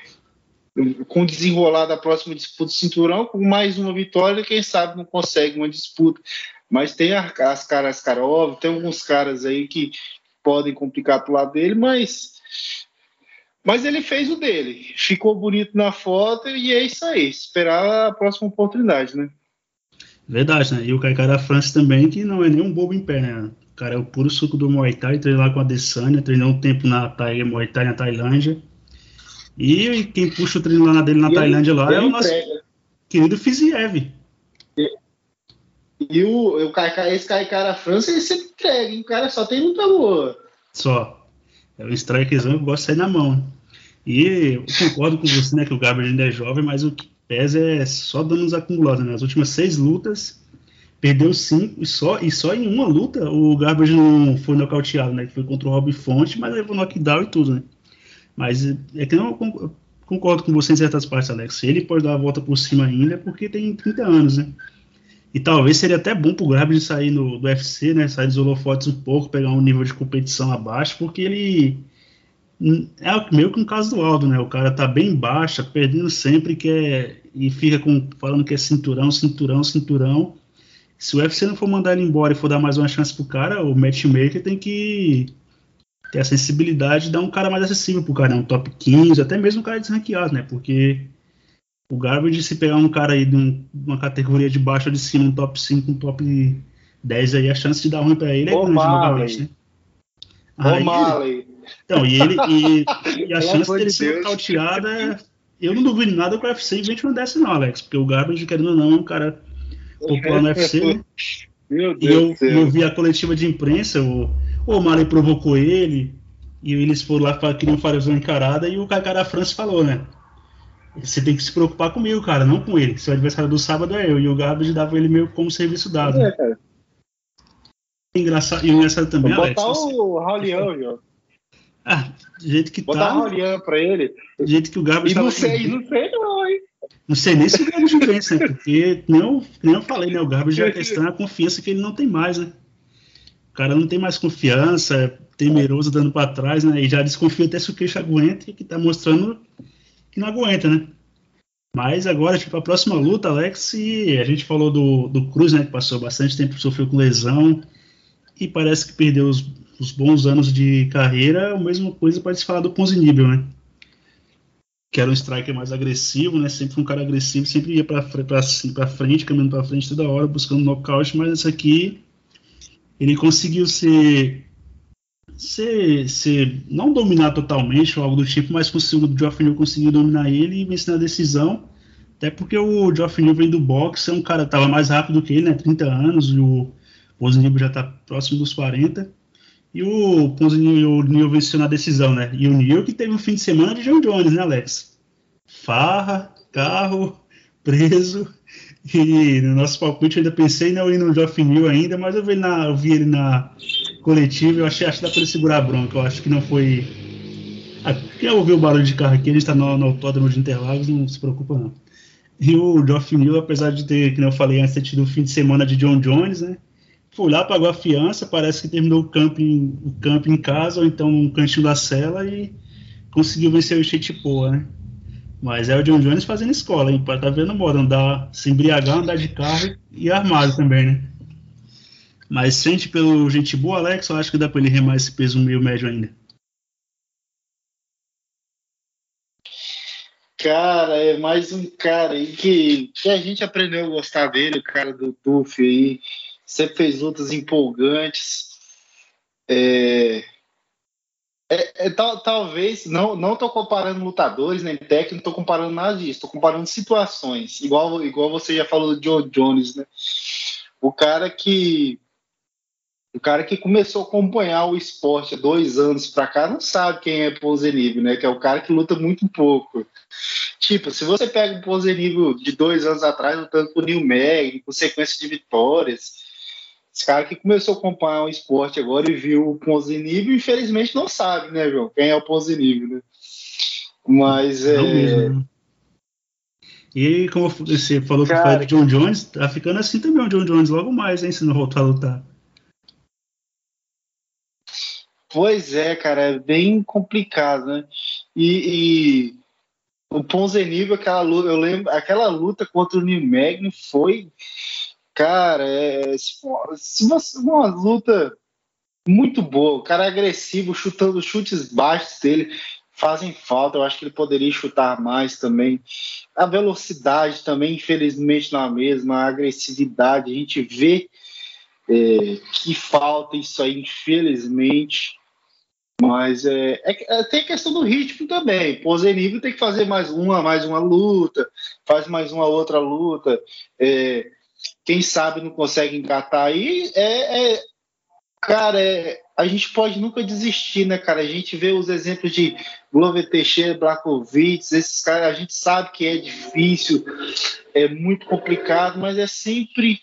com o desenrolar da próxima disputa do cinturão, com mais uma vitória, quem sabe não consegue uma disputa. Mas tem as caras Karov, tem alguns caras aí que podem complicar pro lado dele, mas mas ele fez o dele, ficou bonito na foto e é isso aí, esperar a próxima oportunidade, né? Verdade, né? E o Kaikara France também, que não é nem um bobo em pé, né? O cara é o puro suco do Muay Thai, treinou lá com a Desânia, treinou um tempo na Muay Thai na Tailândia e quem puxa o treino lá dele na e Tailândia lá é o nosso entrega. querido Fiziev. E, e o, o Kaikai, esse Kaikara França, ele sempre entrega, hein? O cara só tem luta boa. Só. É um strikezão que gosta de sair na mão. E eu concordo com você, né, que o Gabriel ainda é jovem, mas o que pesa é só danos acumulados, né? Nas últimas seis lutas, perdeu cinco, e só, e só em uma luta o Garbage não foi nocauteado, né? Que foi contra o Rob Fonte, mas levou knockdown e tudo, né? Mas é que eu concordo com você em certas partes, Alex. Se ele pode dar a volta por cima ainda, é porque tem 30 anos, né? E talvez seria até bom pro Grab sair no, do UFC, né? Sair dos holofotes um pouco, pegar um nível de competição abaixo, porque ele. É meio que um caso do Aldo, né? O cara tá bem baixa, perdendo sempre, que é, e fica com, falando que é cinturão, cinturão, cinturão. Se o UFC não for mandar ele embora e for dar mais uma chance pro cara, o matchmaker tem que ter a sensibilidade de dar um cara mais acessível pro cara, né? um top 15, até mesmo um cara desranqueado, né? Porque o Garbage, se pegar um cara aí de, um, uma categoria de baixo ou de cima, um top 5, um top 10 aí, a chance de dar ruim pra ele é grande novamente, né? Aí, então, e ele e, e a chance dele ser nocauteado é. Eu não duvido nada que o UFC invente uma dessa, não, Alex, porque o Garbage, querendo ou não, é um cara popular no UFC, né? Meu Deus e eu, eu vi a coletiva de imprensa, o o Mali provocou ele, e eles foram lá que queriam fazer uma encarada, e o Kaká da França falou, né? Você tem que se preocupar comigo, cara, não com ele. Seu adversário do sábado é eu. E o Garbage dava ele meio como serviço dado. É, cara. Engraçado, e engraçado também, Vou botar Alex, o Raulião, João. Ah, do jeito que Botar tá. Botar o Raulião pra ele. Do jeito que o Garbage E não sei, não sei não, hein? Não sei nem se o Garbage vence, né? Porque, nem eu, nem eu falei, né? O Garbage já é questão a confiança que ele não tem mais, né? Cara não tem mais confiança, é temeroso dando para trás, né? E já desconfia até se o queixo aguenta e que tá mostrando que não aguenta, né? Mas agora, tipo, a próxima luta, Alex, a gente falou do, do Cruz, né? Que passou bastante tempo, sofreu com lesão e parece que perdeu os, os bons anos de carreira, a mesma coisa pode se falar do Ponzinibbio, né? Que era um striker mais agressivo, né? Sempre um cara agressivo, sempre ia para frente, caminhando para frente toda hora, buscando nocaute, mas esse aqui ele conseguiu ser, ser, ser não dominar totalmente ou algo do tipo, mas conseguiu, o Geoff Neal conseguiu dominar ele e vencer na decisão. Até porque o Geoff Neal vem do boxe, é um cara tava mais rápido que ele, né? 30 anos, e o Ponzinibbio já está próximo dos 40. E o Ponzinibbio o Neal venceu na decisão, né? E o Neal que teve um fim de semana de John Jones, né, Alex? Farra, carro, preso. E no nosso palpite eu ainda pensei não ir no Geoff Neal ainda, mas eu vi, na, eu vi ele na coletiva eu achei, acho que dá para ele segurar a bronca. Eu acho que não foi. Ah, quem ouviu o barulho de carro aqui, ele está no, no autódromo de Interlagos, não se preocupa não. E o Geoff Neal, apesar de ter, como eu falei antes, ter tido o fim de semana de John Jones, né? Foi lá, pagou a fiança, parece que terminou o camping, o camping em casa, ou então no cantinho da cela e conseguiu vencer o Cheitipoa, né? Mas é o John Jones fazendo escola, hein? Tá vendo moda, andar, se embriagar, andar de carro e armado também, né? Mas sente pelo gente boa, Alex, eu acho que dá pra ele remar esse peso meio médio ainda. Cara, é mais um cara aí que, que a gente aprendeu a gostar dele, o cara do Tuff aí sempre fez lutas empolgantes. É, é, é tal, talvez, não não estou comparando lutadores nem técnico, não estou comparando nada disso, estou comparando situações, igual, igual você já falou do Joe Jones, né? O cara que o cara que começou a acompanhar o esporte há dois anos para cá não sabe quem é Ponzinibbio, né? Que é o cara que luta muito pouco. Tipo, se você pega o Ponzinibbio de dois anos atrás lutando com o Neil Magny, com sequência de vitórias, esse cara que começou a acompanhar o esporte agora e viu o Ponzinibbio, infelizmente não sabe, né, João? Quem é o Ponzinibbio, né? Mas é. Mesmo, E como você falou que foi do John Jones, tá ficando assim também o John Jones logo mais, hein, se não voltar a lutar. Pois é, cara, é bem complicado, né? E, e o Ponzinibbio, aquela luta, eu lembro, aquela luta contra o Neil Magny foi Cara, é, se, se você uma luta muito boa, o cara é agressivo, chutando chutes baixos dele fazem falta. Eu acho que ele poderia chutar mais também. A velocidade também, infelizmente, não é a mesma. A agressividade, a gente vê é, que falta isso aí, infelizmente. Mas é, é, é tem questão do ritmo também. Pô, Zenivo tem que fazer mais uma, mais uma luta, faz mais uma outra luta. É, quem sabe não consegue engatar aí, é, é cara, é, a gente pode nunca desistir, né, cara? A gente vê os exemplos de Glover Teixeira, Blakovitz, esses caras, a gente sabe que é difícil, é muito complicado, mas é sempre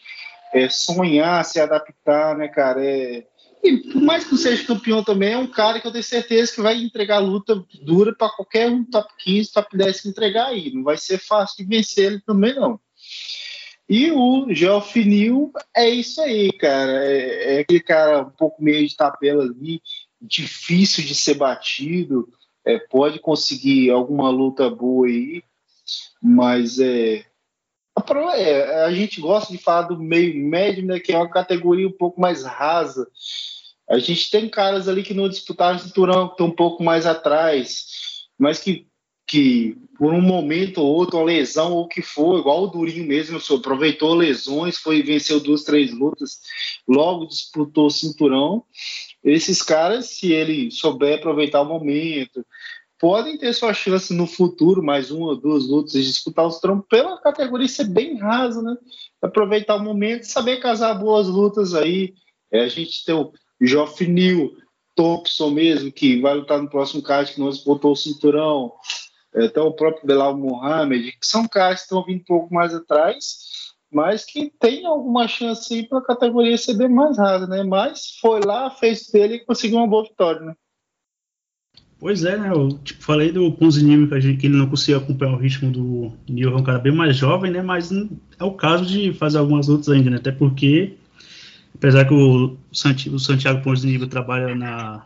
é, sonhar, se adaptar, né, cara? É, e por mais que não seja campeão também, é um cara que eu tenho certeza que vai entregar luta dura para qualquer um top 15, top 10 que entregar aí. Não vai ser fácil de vencer ele também, não. E o Geofinil é isso aí, cara. É, é, aquele cara um pouco meio de tabela ali, difícil de ser batido. É, pode conseguir alguma luta boa aí, mas é, é, a gente gosta de falar do meio médio, né, que é uma categoria um pouco mais rasa. A gente tem caras ali que não disputaram o cinturão, que estão um pouco mais atrás, mas que que por um momento ou outro, uma lesão ou o que for, igual o Durinho mesmo, aproveitou lesões, foi venceu duas, três lutas, logo disputou o cinturão. Esses caras, se ele souber aproveitar o momento, podem ter sua chance no futuro, mais uma ou duas lutas, de disputar o cinturão pela categoria ser bem rasa, né? Aproveitar o momento, saber casar boas lutas aí. É, a gente tem o Neal, Thompson mesmo, que vai lutar no próximo card que nós botou o cinturão até o próprio Belal Mohamed, que são caras que estão vindo um pouco mais atrás, mas que tem alguma chance para a categoria ser bem mais rasa, né? Mas foi lá, fez dele e conseguiu uma boa vitória, né? Pois é, né? Eu tipo, falei do Ponzinimi que, que ele não conseguia acompanhar o ritmo do Neil, é um cara bem mais jovem, né? Mas é o caso de fazer algumas lutas ainda, né? Até porque, apesar que o, Santiago, Ponzinimi trabalha na,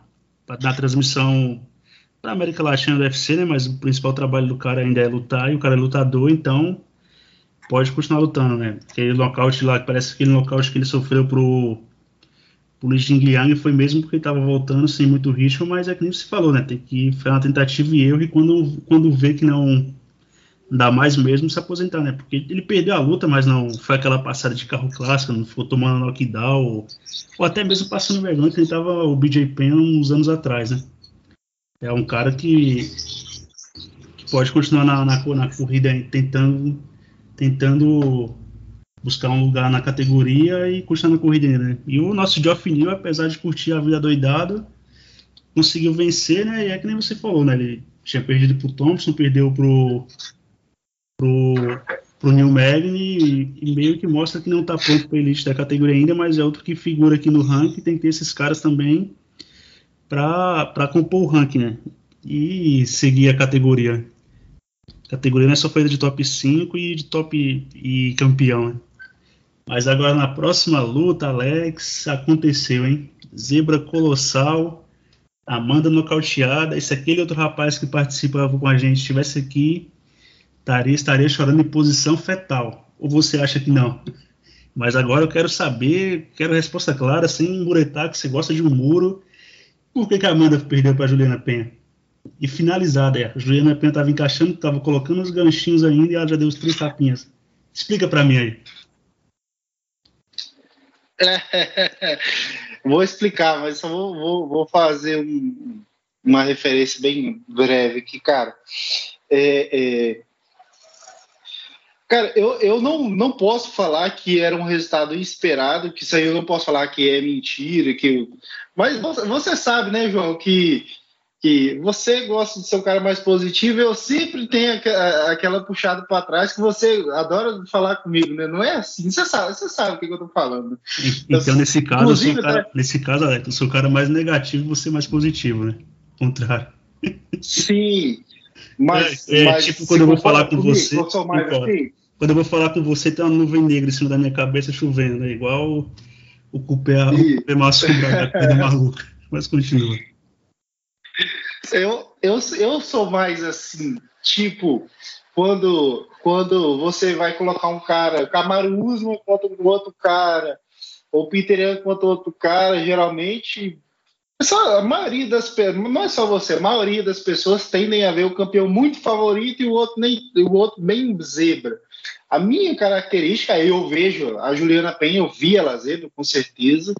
na transmissão da América Latina do UFC, né? Mas o principal trabalho do cara ainda é lutar, e o cara é lutador, então pode continuar lutando, né? Aquele nocaute lá, parece aquele nocaute que ele sofreu pro, pro Li Liang foi mesmo porque estava voltando sem muito ritmo, mas é que nem você falou, né? Tem que fazer uma tentativa e erro e quando, quando vê que não dá mais mesmo se aposentar, né? Porque ele perdeu a luta, mas não foi aquela passada de carro clássico, não ficou tomando knockdown, ou, ou até mesmo passando vergonha que ele tava o BJ Penn uns anos atrás, né? É um cara que, que pode continuar na, na, na corrida tentando, tentando buscar um lugar na categoria e continuar na corrida né? E o nosso Geoff Neal, apesar de curtir a vida doidado, conseguiu vencer, né? E é que nem você falou, né? Ele tinha perdido pro Thompson, perdeu pro pro, pro New Magni e, e, meio que mostra que não está pronto para elite da categoria ainda, mas é outro que figura aqui no ranking, tem que ter esses caras também para compor o ranking, né? E seguir a categoria. Categoria não é só feita de top 5 e de top e campeão, né? Mas agora na próxima luta, Alex, aconteceu, hein? Zebra colossal, Amanda nocauteada. Esse aquele outro rapaz que participava com a gente estivesse aqui, estaria, estaria chorando em posição fetal. Ou você acha que não? Mas agora eu quero saber, quero resposta clara, sem muretar, que você gosta de um muro. Por que, que a Amanda perdeu para Juliana Penha? E finalizada, é. Juliana Penha estava encaixando, estava colocando os ganchinhos ainda e ela já deu os três tapinhas. Explica para mim aí. vou explicar, mas só vou, vou, vou fazer um, uma referência bem breve aqui, cara. É, é, Cara, eu, eu não, não posso falar que era um resultado esperado, que isso aí eu não posso falar que é mentira, que mas você, sabe, né, João, que, que você gosta de ser um cara mais positivo, eu sempre tenho aquela puxada para trás que você adora falar comigo, né? Não é assim, você sabe, você sabe o que eu tô falando. Então, nesse caso, eu sou cara, até... nesse caso, Alex, eu sou o cara mais negativo, você mais positivo, né? Contrário. Sim, mas, é, é, mas tipo quando eu vou falar com comigo, você. Eu sou mais assim, quando eu vou falar com você, tem uma nuvem negra em cima da minha cabeça chovendo, né? Igual o cupê, o cupê da maluca. Mas continua. Eu, eu, eu sou mais assim, tipo, quando, quando você vai colocar um cara, Camaro Usman contra um outro cara, ou Peter contra outro cara, geralmente a maioria das não é só você, a maioria das pessoas tendem a ver o campeão muito favorito e o outro nem o outro bem zebra. A minha característica, eu vejo a Juliana Penha, eu vi ela zebra, com certeza,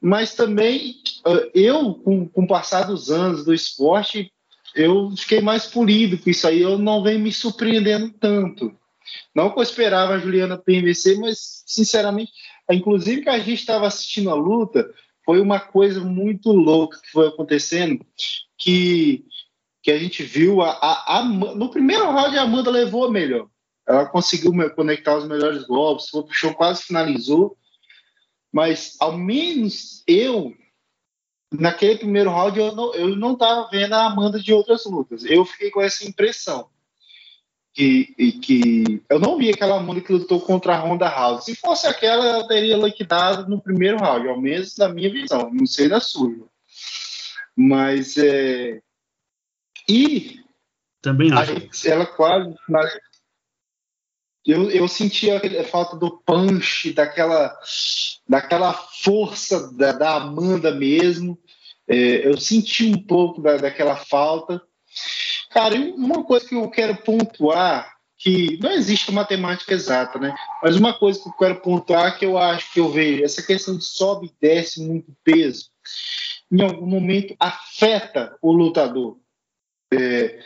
mas também eh, eu, com, com o passar dos anos do esporte, eu fiquei mais polido com isso aí, eu não venho me surpreendendo tanto. Não que eu esperava a Juliana Penha vencer, mas, sinceramente, inclusive que a gente estava assistindo a luta, foi uma coisa muito louca que foi acontecendo, que, que a gente viu, a, a, a, no primeiro round a Amanda levou a melhor, ela conseguiu conectar os melhores golpes, o show quase finalizou, mas ao menos eu, naquele primeiro round, eu não, eu não tava vendo a Amanda de outras lutas, eu fiquei com essa impressão, que, que eu não vi aquela Amanda que lutou contra a Ronda House. Se fosse aquela, ela teria liquidado no primeiro round, ao menos na minha visão, não sei da sua. Mas é. E. Também acho. ela quase. Eu, eu senti a falta do punch, daquela, daquela força da, da Amanda mesmo. É, eu senti um pouco da, daquela falta. Cara, uma coisa que eu quero pontuar, que não existe matemática exata, né? Mas uma coisa que eu quero pontuar que eu acho que eu vejo, essa questão de sobe e desce muito peso, em algum momento afeta o lutador. É,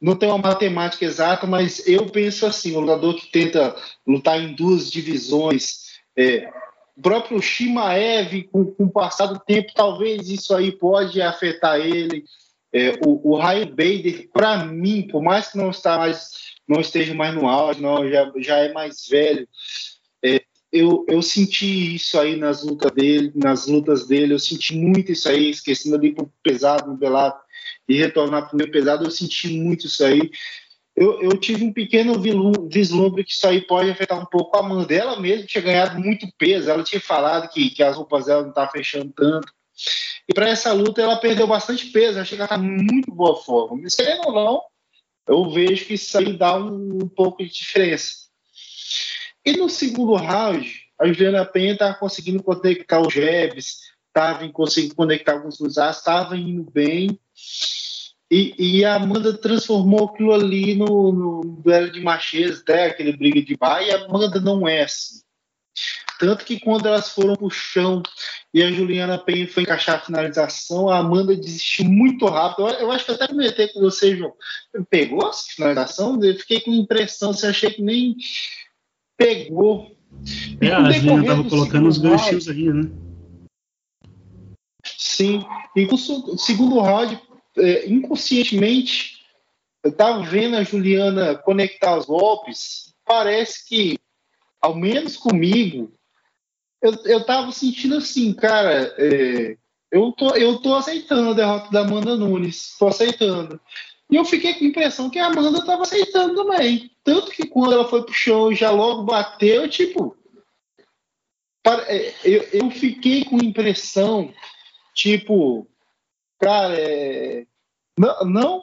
não tem uma matemática exata, mas eu penso assim, o lutador que tenta lutar em duas divisões, é, o próprio Shimaev, com, com o passar do tempo, talvez isso aí pode afetar ele, é, o, o Ryan Bader, para mim, por mais que não, está mais, não esteja mais no auge, não, já, já é mais velho, é, eu, eu senti isso aí nas lutas dele, nas lutas dele, eu senti muito isso aí, esquecendo ali pro pesado, no Bellato, e retornar para o meu pesado, eu senti muito isso aí. Eu, eu, tive um pequeno vislumbre que isso aí pode afetar um pouco a mão dela mesmo, tinha ganhado muito peso, ela tinha falado que, que as roupas dela não estavam fechando tanto, e para essa luta ela perdeu bastante peso, achei que ela está muito boa forma. Mas querendo ou não, eu vejo que isso aí dá um, um pouco de diferença. E no segundo round, a Juliana Penha estava conseguindo conectar os jabs, estava conseguindo conectar alguns cruzados, estava indo bem. E, e, a Amanda transformou aquilo ali no, no duelo de machês, até aquele briga de bar, e a Amanda não é assim. Tanto que quando elas foram pro chão e a Juliana Penha foi encaixar a finalização, a Amanda desistiu muito rápido. Eu, eu acho que até comentei com você, João. Pegou a finalização? Eu fiquei com impressão, você achei que nem pegou. É, a Juliana tava colocando os ganchinhos aí, né? Sim. No segundo round, é, inconscientemente, estava vendo a Juliana conectar os golpes. Parece que, ao menos comigo, eu, eu tava sentindo assim, cara, é, eu, tô, eu tô aceitando a derrota da Amanda Nunes, tô aceitando. E eu fiquei com a impressão que a Amanda estava aceitando também. Tanto que quando ela foi pro chão e já logo bateu, tipo. É, eu, eu fiquei com a impressão, tipo, cara, é, não, não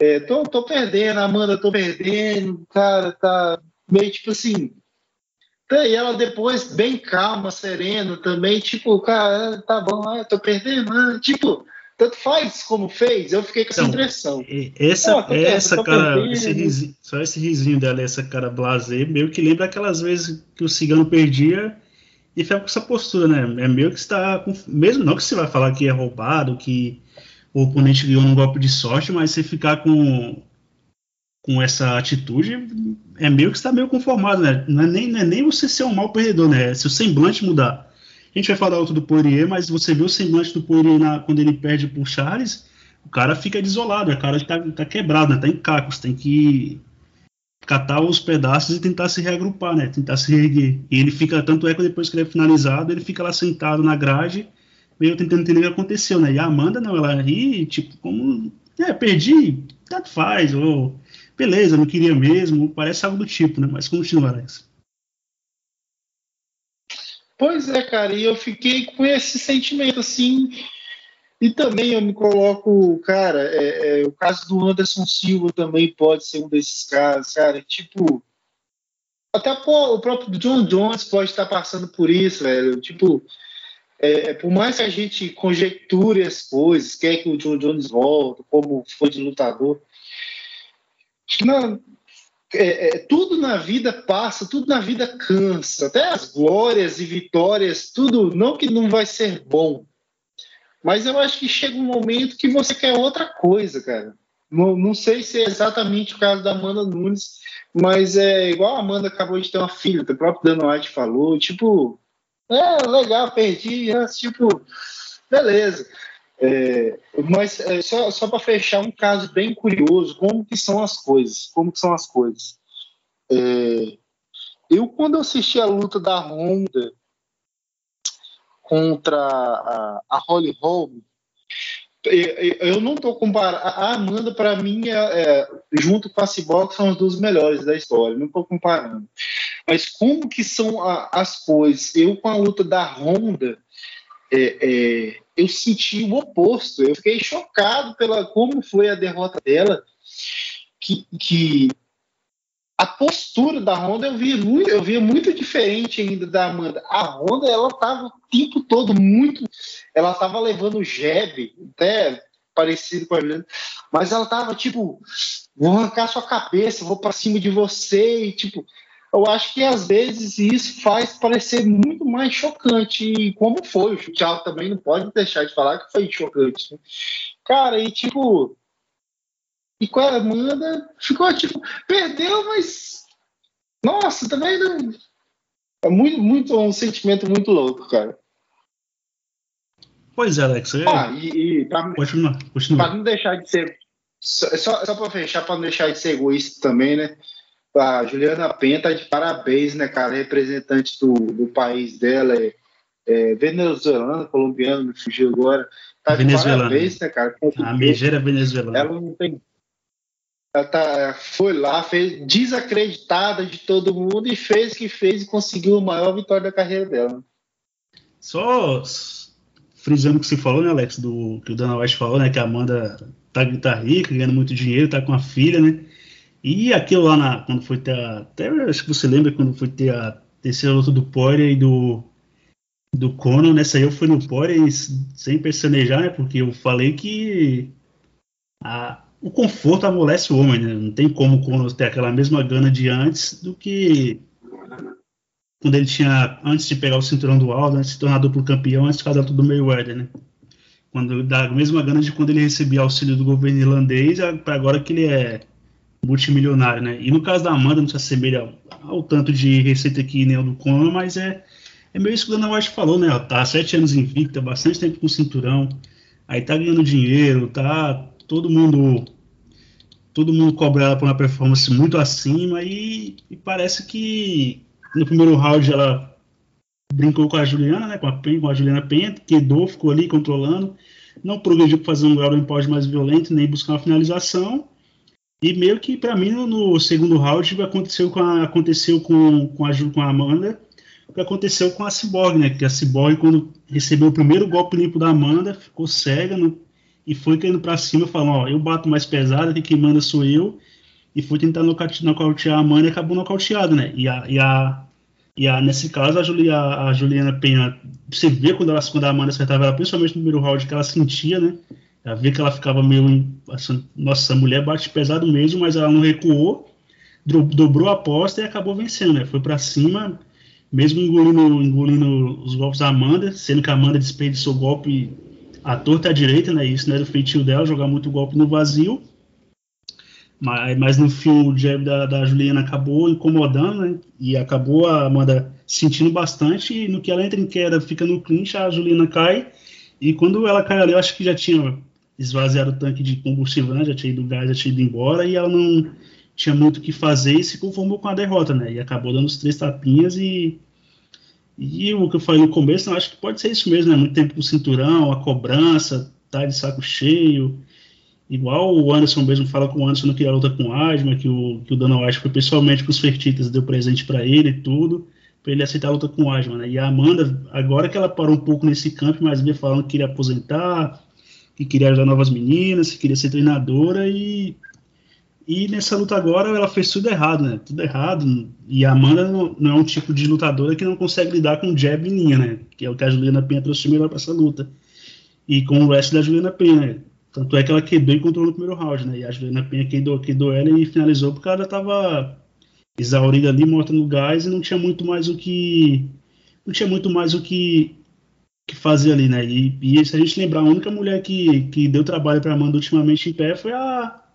é, tô, tô perdendo, Amanda, tô perdendo, cara, tá meio tipo assim. E ela depois, bem calma, serena também, tipo, cara, tá bom, ah, tô perdendo, ah, tipo, tanto faz como fez, eu fiquei com essa então, impressão. Essa, oh, essa cara, esse risinho, só esse risinho dela, essa cara blazer, meio que lembra aquelas vezes que o cigano perdia e fica com essa postura, né? É meio que está mesmo não que você vai falar que é roubado, que o oponente ganhou um golpe de sorte, mas você ficar com, com essa atitude, é meio que está meio conformado, né? Não é, nem, não é nem você ser um mau perdedor, né? Se o semblante mudar. A gente vai falar outro do Poirier, mas você vê o semblante do Poirier na, quando ele perde por Charles, o cara fica desolado, o cara está tá quebrado, né? Tá em cacos, tem que catar os pedaços e tentar se reagrupar, né? Tentar se reerguer. E ele fica, tanto é que depois que ele é finalizado, ele fica lá sentado na grade meio tentando entender o que aconteceu, né? E a Amanda, não, ela ri, tipo, como, é, perdi, tanto faz, ou, beleza, não queria mesmo, parece algo do tipo, né? Mas continua, Alex. Pois é, cara, e eu fiquei com esse sentimento, assim, e também eu me coloco, cara, é, é, o caso do Anderson Silva também pode ser um desses casos, cara, tipo, até o próprio John Jones pode estar passando por isso, velho, tipo, é, por mais que a gente conjecture as coisas, quer que o John Jones volte, como foi de lutador, é, é, tudo na vida passa, tudo na vida cansa, até as glórias e vitórias, tudo, não que não vai ser bom, mas eu acho que chega um momento que você quer outra coisa, cara. Não, não sei se é exatamente o caso da Amanda Nunes, mas é igual a Amanda acabou de ter uma filha, o próprio Dan White falou, tipo, é, legal, perdi, é, tipo, beleza. É, mas é, só, só para fechar um caso bem curioso, como que são as coisas, como que são as coisas. É, eu, quando assisti a luta da Honda contra a, a Holly Holm, eu não estou comparando. A Amanda, para mim, é, é, junto com a Cyborg, são as duas melhores da história. Não estou comparando. Mas como que são a, as coisas? Eu, com a luta da Honda, é, é, eu senti o oposto. Eu fiquei chocado pela como foi a derrota dela. Que, que a postura da Honda eu via muito, eu via muito diferente ainda da Amanda. A Honda ela estava o tempo todo muito, ela estava levando jab, até parecido com a Juliana, mas ela estava tipo, vou arrancar sua cabeça, vou para cima de você e tipo, eu acho que às vezes isso faz parecer muito mais chocante, e como foi, o Thiago também não pode deixar de falar que foi chocante. Né? Cara, e tipo, e com a Amanda ficou tipo, perdeu, mas nossa, também não. É muito, muito um sentimento muito louco, cara. Pois é, Alex. Eu... Ah, e, e pra, continua, continua. Pra não deixar de ser. Só, só, só para fechar, para não deixar de ser egoísta também, né? A Juliana Penha tá de parabéns, né, cara? Representante do, do país dela, é, é venezuelana, colombiana, me fugiu agora. Tá de parabéns, né, cara? A mejeira venezuelana. Ela não tem ela tá, foi lá, fez desacreditada de todo mundo e fez o que fez e conseguiu a maior vitória da carreira dela. Só frisando o que você falou, né, Alex, do que o Dana White falou, né, que a Amanda tá, tá rica, ganhando muito dinheiro, tá com a filha, né? E aquilo lá na, quando foi ter a, até acho que você lembra quando foi ter a terceira luta do Poirier e do, do Conan. Nessa aí eu fui no Poirier sem pestanejar, né? Porque eu falei que a, o conforto amolece o homem, né? Não tem como ter aquela mesma gana de antes do que quando ele tinha, antes de pegar o cinturão do Aldo, antes de se tornar duplo campeão, antes de casar tudo meio Mayweather, né? Quando dá a mesma gana de quando ele recebia auxílio do governo irlandês, para agora que ele é multimilionário, né? E no caso da Amanda, não se assemelha ao, ao tanto de receita que nem o do Conor, mas é, é meio isso que o Dana White falou, né? Tá há sete anos invicta, bastante tempo com o cinturão, aí tá ganhando dinheiro, tá todo mundo todo mundo cobra ela por uma performance muito acima e, e, parece que no primeiro round ela brincou com a Juliana, né, com a, com a Juliana Penha, quedou, ficou ali controlando, não progrediu para fazer um grau de mais violento, nem buscar uma finalização, e meio que para mim no, no, segundo round aconteceu com a, aconteceu com, com, a, com a Amanda, o que aconteceu com a Cyborg, né, que a Cyborg quando recebeu o primeiro golpe limpo da Amanda, ficou cega, não e foi caindo para cima, falando, ó, eu bato mais pesado, que quem manda sou eu, e foi tentar nocautear a Amanda e acabou nocauteado, né? E a, e a, e a nesse caso, a, a Juliana Penha, você vê quando, ela, quando a Amanda acertava ela, principalmente no primeiro round, que ela sentia, né? Ela vê que ela ficava meio, assim, nossa, a mulher bate pesado mesmo, mas ela não recuou, dobrou a aposta e acabou vencendo, né? Foi para cima, mesmo engolindo, engolindo os golpes da Amanda, sendo que a Amanda desperdiçou golpe a torta à direita, né? Isso não era o feitio dela, jogar muito golpe no vazio. Mas, mas no fim o jab da, da Juliana acabou incomodando, né? E acabou a Amanda sentindo bastante. E no que ela entra em queda, fica no clinch, a Juliana cai. E quando ela cai ali, eu acho que já tinha esvaziado o tanque de combustível, né? Já tinha ido gás, já tinha ido embora. E ela não tinha muito o que fazer e se conformou com a derrota, né? E acabou dando os três tapinhas e e o que eu falei no começo, eu acho que pode ser isso mesmo, né? Muito tempo com o cinturão, a cobrança, tá de saco cheio. Igual o Anderson mesmo fala com o Anderson não queria luta com Asma, que o, que o Dana White foi pessoalmente com os Fertitas, deu presente para ele e tudo, para ele aceitar a luta com Asma, né? E a Amanda, agora que ela parou um pouco nesse campo, mas vinha falando que queria aposentar, que queria ajudar novas meninas, que queria ser treinadora e e nessa luta agora ela fez tudo errado, né? Tudo errado. E a Amanda não, não, é um tipo de lutadora que não consegue lidar com jab em linha, né? Que é o que a Juliana Penha trouxe melhor para essa luta. E com o resto da Juliana Penha, né? Tanto é que ela quedou e controlou no primeiro round, né? E a Juliana Penha quedou, quedou ela e finalizou porque ela estava exaurida ali, morta no gás e não tinha muito mais o que. Não tinha muito mais o que, que fazer ali, né? E, e se a gente lembrar, a única mulher que, que deu trabalho para Amanda ultimamente em pé foi a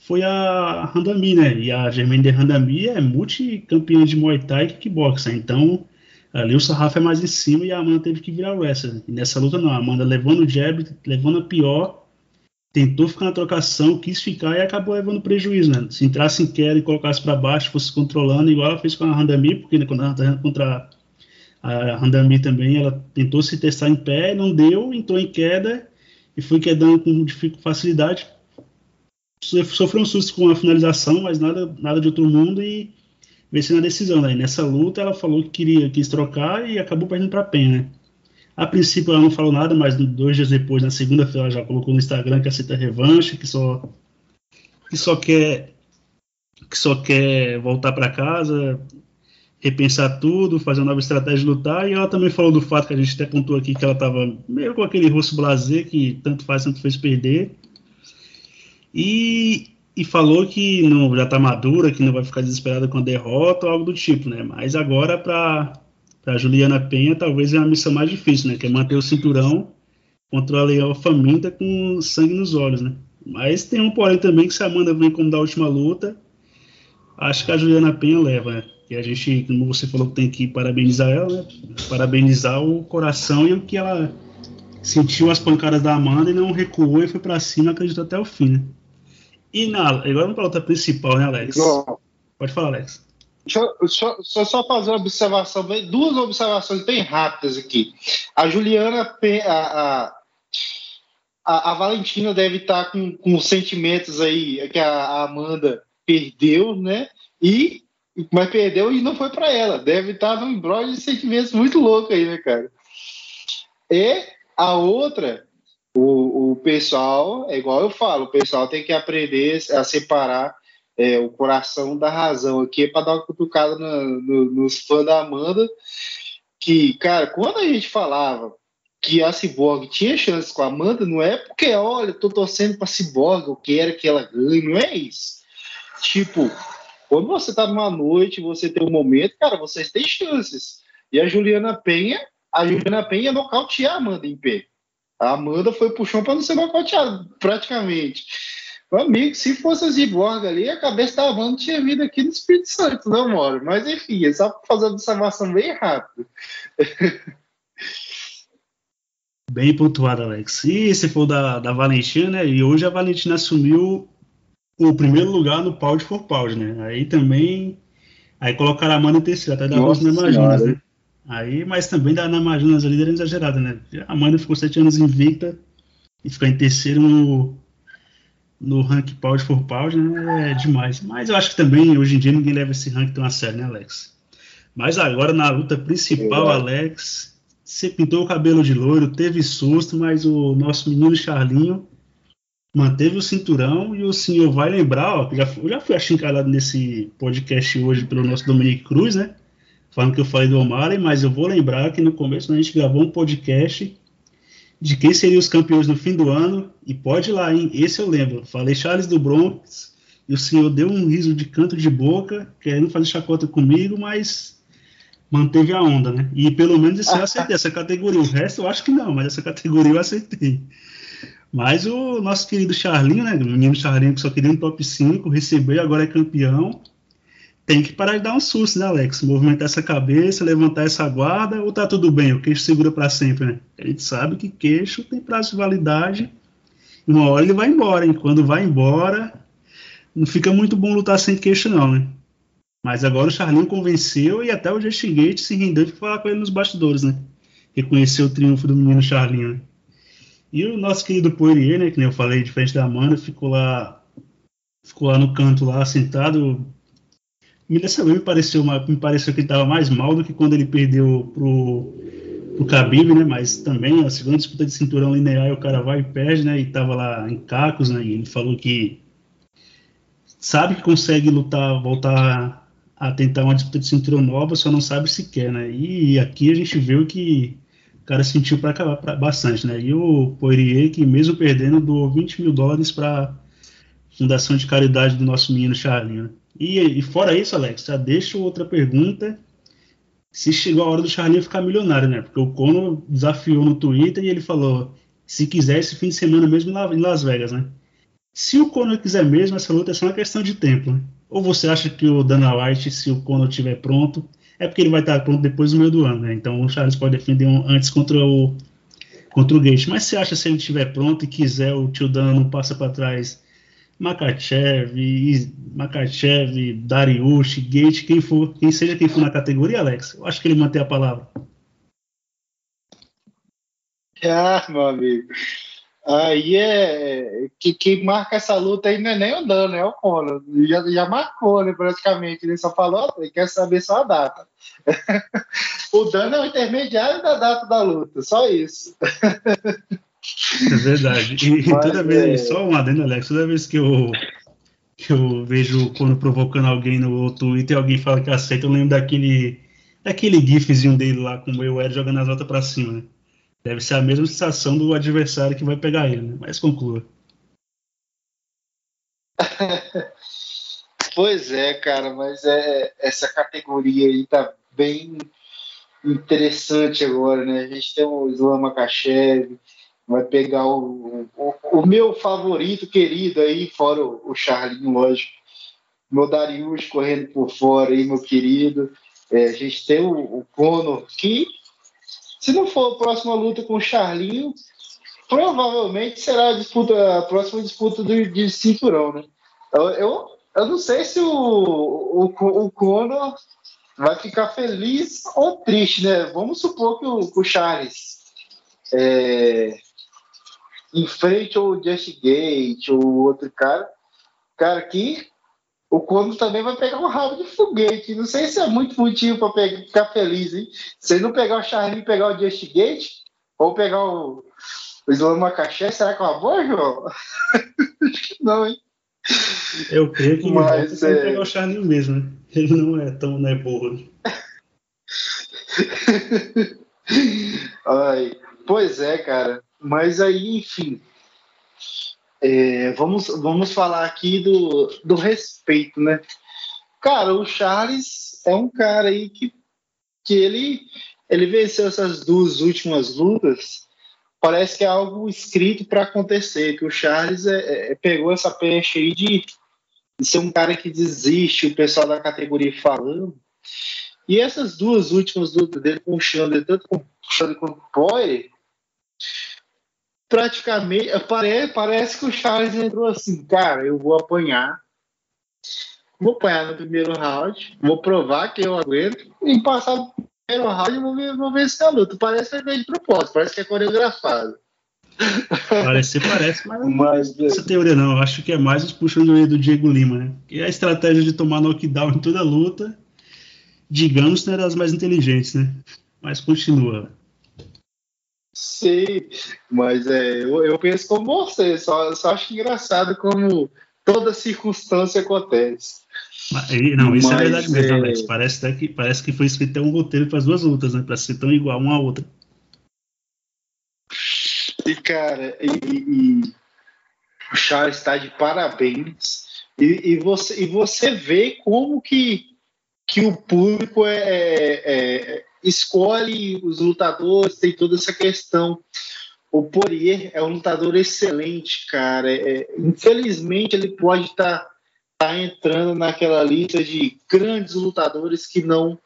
foi a Randami, né? E a Germaine de Randami é multicampeã de Muay Thai e kickboxer. Então, ali o sarrafo é mais em cima e a Amanda teve que virar o wrestler. E nessa luta não, a Amanda levando o jab, levando a pior, tentou ficar na trocação, quis ficar e acabou levando prejuízo, né? Se entrasse em queda e colocasse para baixo, fosse controlando, igual ela fez com a Randami, porque né, quando ela estava contra a Randami também, ela tentou se testar em pé, não deu, entrou em queda e foi quedando com facilidade, sofreu um susto com a finalização, mas nada, nada de outro mundo e venceu na decisão. Né? Nessa luta ela falou que queria quis trocar e acabou perdendo para a Penha. Né? A princípio ela não falou nada, mas dois dias depois, na segunda-feira, ela já colocou no Instagram que aceita revanche, que só que só quer que só quer voltar para casa, repensar tudo, fazer uma nova estratégia de lutar. E ela também falou do fato que a gente até contou aqui que ela estava meio com aquele rosto blazer que tanto faz, tanto fez perder. E, e falou que não, já está madura, que não vai ficar desesperada com a derrota ou algo do tipo, né? Mas agora para Juliana Penha talvez é a missão mais difícil, né? Que é manter o cinturão contra a Leal faminta com sangue nos olhos, né? Mas tem um porém também que se a Amanda vem como da última luta, acho que a Juliana Penha leva, né? E a gente, como você falou, tem que parabenizar ela, né? Parabenizar o coração e o que ela sentiu as pancadas da Amanda e não recuou e foi para cima, acreditou até o fim, né? E na, agora vamos para a luta principal, né, Alex? Pode falar, Alex. Deixa eu, deixa eu só fazer uma observação, duas observações bem rápidas aqui. A Juliana, a, a, a Valentina deve estar com, com sentimentos aí que a, Amanda perdeu, né? E mas perdeu e não foi para ela. Deve estar num embrolho de sentimentos muito louco aí, né, cara? E a outra o, o pessoal, é igual eu falo, o pessoal tem que aprender a separar é, o coração da razão aqui, é para dar uma cutucada no, no, nos fãs da Amanda, que, cara, quando a gente falava que a Cyborg tinha chances com a Amanda, não é porque, olha, tô torcendo pra Cyborg, eu quero que ela ganhe, não é isso. Tipo, quando você tá numa noite, você tem um momento, cara, vocês têm chances. E a Juliana Penha, a Juliana Penha nocautear a Amanda em pé. A Amanda foi pro chão pra não ser nocauteada, praticamente. Meu amigo, se fosse a Cyborg ali, a cabeça da Amanda tinha vindo aqui no Espírito Santo, não, Moro? Mas enfim, é só fazer uma observação bem rápida. Bem pontuado, Alex. E se for da, da Valentina, né? E hoje a Valentina assumiu o primeiro lugar no Pound for Pound, né? Aí também. Aí colocaram a Amanda em terceiro, até da Rosa Namajunas, né? Aí, mas também da Namajunas, a líder é exagerada, né? A Amanda ficou sete anos invicta e ficar em terceiro no, no rank Pound for Pound, né? É demais. Mas eu acho que também, hoje em dia, ninguém leva esse rank tão a sério, né, Alex? Mas agora, na luta principal, Alex, você pintou o cabelo de loiro, teve susto, mas o nosso menino Charlinho manteve o cinturão e o senhor vai lembrar, ó, já, já fui achincalhado nesse podcast hoje pelo nosso Dominique Cruz, né? Falando que eu falei do Omar, mas eu vou lembrar que no começo a gente gravou um podcast de quem seriam os campeões no fim do ano, e pode ir lá, hein? Esse eu lembro. Falei Charles do Bronx, e o senhor deu um riso de canto de boca, querendo fazer chacota comigo, mas manteve a onda, né? E pelo menos isso eu acertei, essa categoria. O resto eu acho que não, mas essa categoria eu acertei. Mas o nosso querido Charlinho, né? O menino Charlinho que só queria um top 5, recebeu agora é campeão. Tem que parar de dar um susto, né, Alex? Movimentar essa cabeça, levantar essa guarda, ou tá tudo bem? O queixo segura para sempre, né? A gente sabe que queixo tem prazo de validade. E uma hora ele vai embora, hein? Quando vai embora, não fica muito bom lutar sem queixo, não, né? Mas agora o Charlinho convenceu e até o Justin Gate se rendeu de falar com ele nos bastidores, né? Reconheceu o triunfo do menino Charlinho. Né? E o nosso querido Poirier, né? Que nem eu falei, de frente da Amanda, ficou lá, ficou lá no canto, lá sentado. Me dessa vez me pareceu, me pareceu que ele estava mais mal do que quando ele perdeu pro, pro Khabib, né? Mas também a segunda disputa de cinturão linear, o cara vai e perde, né? E tava lá em cacos, né? E ele falou que sabe que consegue lutar, voltar a tentar uma disputa de cinturão nova, só não sabe se quer, né? E aqui a gente viu que o cara sentiu para acabar bastante, né? E o Poirier, que mesmo perdendo, doou 20 mil dólares para Fundação de Caridade do nosso menino Charlinho. Né? E, e, fora isso, Alex, já deixo outra pergunta. Se chegou a hora do Charlinho ficar milionário, né? Porque o Conor desafiou no Twitter e ele falou: se quiser esse fim de semana mesmo em Las Vegas, né? Se o Conor quiser mesmo, essa luta é só uma questão de tempo, né? Ou você acha que o Dana White, se o Conor estiver pronto, é porque ele vai estar pronto depois do meio do ano, né? Então o Charles pode defender um, antes contra o contra o Gate. Mas você acha se ele estiver pronto e quiser, o tio Dana não passa para trás Makachev, Makachev, Dariush, Gate, quem for, quem seja quem for na categoria, Alex? Eu acho que ele mantém a palavra. Ah, meu amigo. Aí é. Que, que marca essa luta aí não é nem o Dano, é o Conor. Já, já marcou, né, praticamente. Ele só falou, ele quer saber só a data. o Dano é o intermediário da data da luta, só isso. É verdade. E, Mas, toda vez, é... só um adendo, Alex, toda vez que eu, que eu vejo quando provocando alguém no Twitter alguém fala que aceita, eu lembro daquele, daquele gifzinho dele lá com o Mayweather jogando as notas pra cima, né? Deve ser a mesma sensação do adversário que vai pegar ele, né? Mas conclua. pois é, cara, mas é, essa categoria aí tá bem interessante agora, né? A gente tem o Islam Makachev, vai pegar o, o, o, meu favorito querido aí, fora o, o Charlinho, lógico. Meu Darius correndo por fora aí, meu querido. É, a gente tem o, o Conor, que se não for a próxima luta com o Charlinho, provavelmente será a, disputa, a próxima disputa do, de cinturão, né? Eu, eu, eu não sei se o, o, o Conor vai ficar feliz ou triste, né? Vamos supor que o, o Charles é, enfrente o Just Gate ou outro cara, cara que o Conor também vai pegar um rabo de foguete. Não sei se é muito motivo para ficar feliz, hein? Se ele não pegar o Charlie e pegar o Just Gate, ou pegar o, o Islam Macaxé, será que é uma boa, João? Acho que não, hein? Eu creio que Mas, é... pegar o Charlie mesmo, né? Ele não é tão não é burro. Ai, pois é, cara. Mas aí, enfim. É, vamos, vamos falar aqui do, do respeito, né? Cara, o Charles é um cara aí que, que ele, ele venceu essas duas últimas lutas. Parece que é algo escrito para acontecer. Que o Charles é, é, pegou essa peixe aí de, de ser um cara que desiste, o pessoal da categoria falando. E essas duas últimas lutas dele com o Chandler, tanto com o Chandler quanto com o Poirier, praticamente parece, parece que o Charles entrou assim, cara, eu vou apanhar, vou apanhar no primeiro round, vou provar que eu aguento e passar no primeiro round e vou, ver, vou vencer a luta. Parece que é de propósito, parece que é coreografado. Parece, parece, mas, mas não é essa teoria não. Eu acho que é mais os puxões de do Diego Lima, né? E a estratégia de tomar knockdown em toda luta digamos, não era das mais inteligentes, né? Mas continua. Sim, mas é, eu, eu penso como você, só, só acho engraçado como toda circunstância acontece. Não, isso é mas, é verdade mesmo, é... Alex. Parece, até que, parece que foi escrito um roteiro para as duas lutas, né? Para ser tão igual uma a outra. E, cara, e, e o Charles está de parabéns. E, e, você, e você vê como que que o público é, é, é, escolhe os lutadores, tem toda essa questão. O Poirier é um lutador excelente, cara. É, infelizmente, ele pode estar tá, tá entrando naquela lista de grandes lutadores que não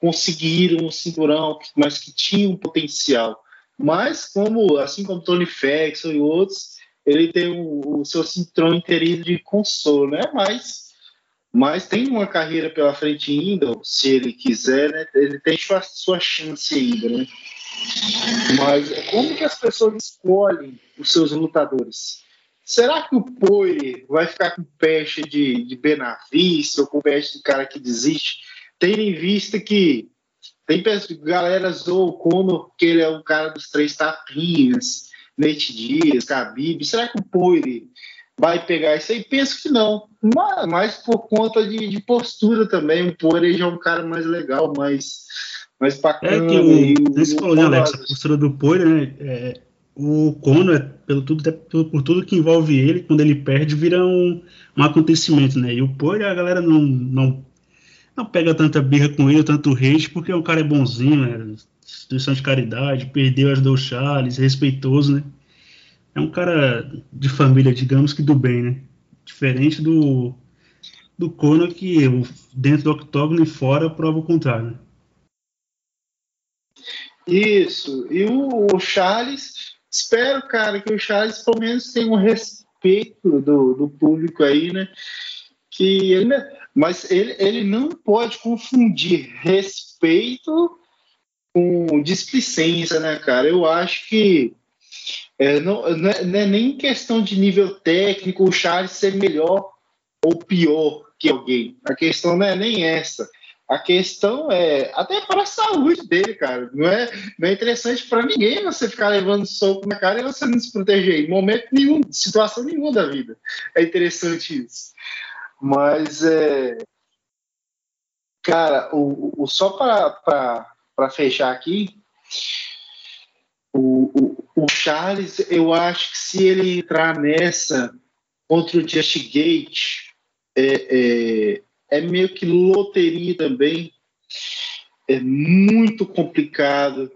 conseguiram o cinturão, mas que tinham potencial. Mas, como assim como Tony Ferguson e outros, ele tem o, o seu cinturão interino de consolo, né? Mas mas tem uma carreira pela frente ainda, se ele quiser, né? Ele tem sua, sua chance ainda, né? Mas como que as pessoas escolhem os seus lutadores? Será que o Poirier vai ficar com peste de, de Benavista ou com peste de cara que desiste, tendo em vista que tem galera zoou o Conor que ele é um cara dos três tapinhas, Nate Dias, Khabib. Será que o Poirier vai pegar isso aí? Penso que não. Mas, mas por conta de, de, postura também. O Poirier já é um cara mais legal, mais, mais bacana. É que o, você falou, né, Alex? A postura do Poirier, né? É, o Conor, pelo tudo, por, por, tudo que envolve ele, quando ele perde, vira um, um acontecimento, né? E o Poirier, a galera não, não, não pega tanta birra com ele, tanto hate, porque o cara é bonzinho, né? Instituição de caridade, perdeu, ajudou o Charles, respeitoso, né? É um cara de família, digamos que do bem, né? Diferente do, do Conor, que dentro do octógono e fora prova o contrário. Né? Isso. E o, o, Charles, espero, cara, que o Charles pelo menos tenha um respeito do, do público aí, né? Que ele, mas ele, ele não pode confundir respeito com displicência, né, cara? Eu acho que é, não, não, é, não, é, nem questão de nível técnico o Charles ser melhor ou pior que alguém. A questão não é nem essa. A questão é até para a saúde dele, cara. Não é, não é interessante para ninguém você ficar levando soco na cara e você não se proteger em momento nenhum, situação nenhuma da vida. É interessante isso. Mas é, cara, o, o só para fechar aqui, o, o, Charles, eu acho que se ele entrar nessa contra o Just Gate, é, é, é meio que loteria também. É muito complicado.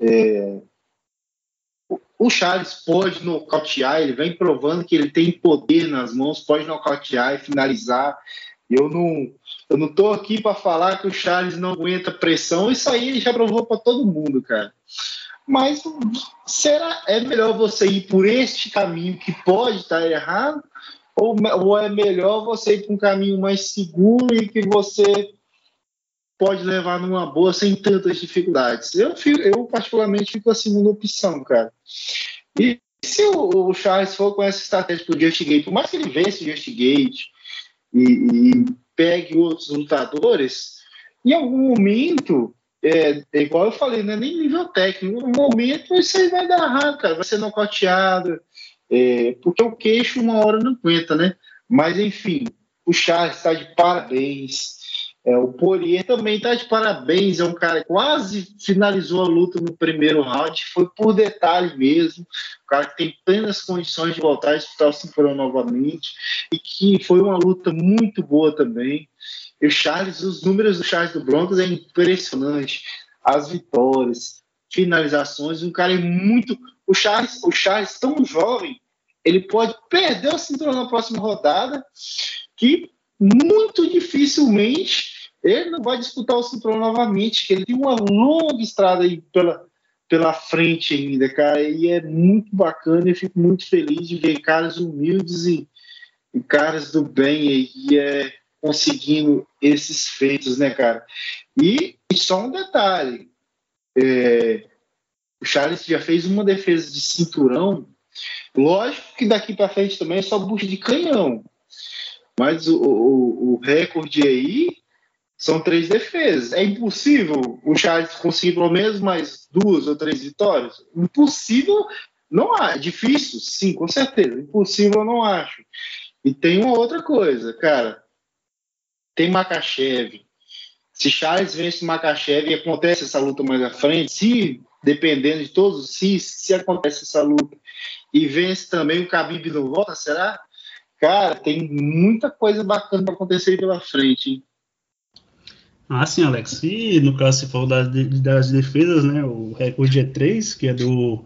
É, o Charles pode nocautear, ele vem provando que ele tem poder nas mãos, pode nocautear e finalizar. Eu não, eu não tô aqui para falar que o Charles não aguenta pressão, isso aí ele já provou para todo mundo, cara. Mas será é melhor você ir por este caminho que pode estar errado ou, ou é melhor você ir para um caminho mais seguro e que você pode levar numa boa sem tantas dificuldades? Eu, eu particularmente fico com a segunda opção, cara. E se o, o Charles for com essa estratégia para o Just Gate, por mais que ele vença o Just Gate e, e pegue outros lutadores, em algum momento é, é, igual eu falei, não é nem nível técnico. No momento isso aí vai dar errado, cara, vai ser nocauteado, é, porque o queixo uma hora não aguenta, né? Mas, enfim, o Charles está de parabéns. É, o Poirier também está de parabéns. É um cara que quase finalizou a luta no primeiro round. Foi por detalhe mesmo. O cara que tem plenas condições de voltar a disputar o cinturão novamente. E que foi uma luta muito boa também. E o Charles, os números do Charles do Broncos é impressionante. As vitórias, finalizações. Um cara é muito. O Charles, o Charles tão jovem, ele pode perder o cinturão na próxima rodada, que muito dificilmente ele não vai disputar o cinturão novamente, que ele tem uma longa estrada aí pela, pela frente ainda, cara, e é muito bacana, eu fico muito feliz de ver caras humildes e, e caras do bem aí é, conseguindo esses feitos, né, cara? E, e só um detalhe, é, o Charles já fez uma defesa de cinturão, lógico que daqui para frente também é só bucha de canhão, mas o, o, o recorde aí são três defesas. É impossível o Charles conseguir pelo menos mais duas ou três vitórias? Impossível não há. Difícil? Sim, com certeza. Impossível eu não acho. E tem uma outra coisa, cara. Tem Makachev. Se Charles vence Makachev e acontece essa luta mais à frente, se dependendo de todos, se, se acontece essa luta e vence também o Khabib não volta, será? Cara, tem muita coisa bacana para acontecer pela frente. Hein? Ah, sim, Alex. E no caso, você falou das, das defesas, né? O recorde é 3, que é do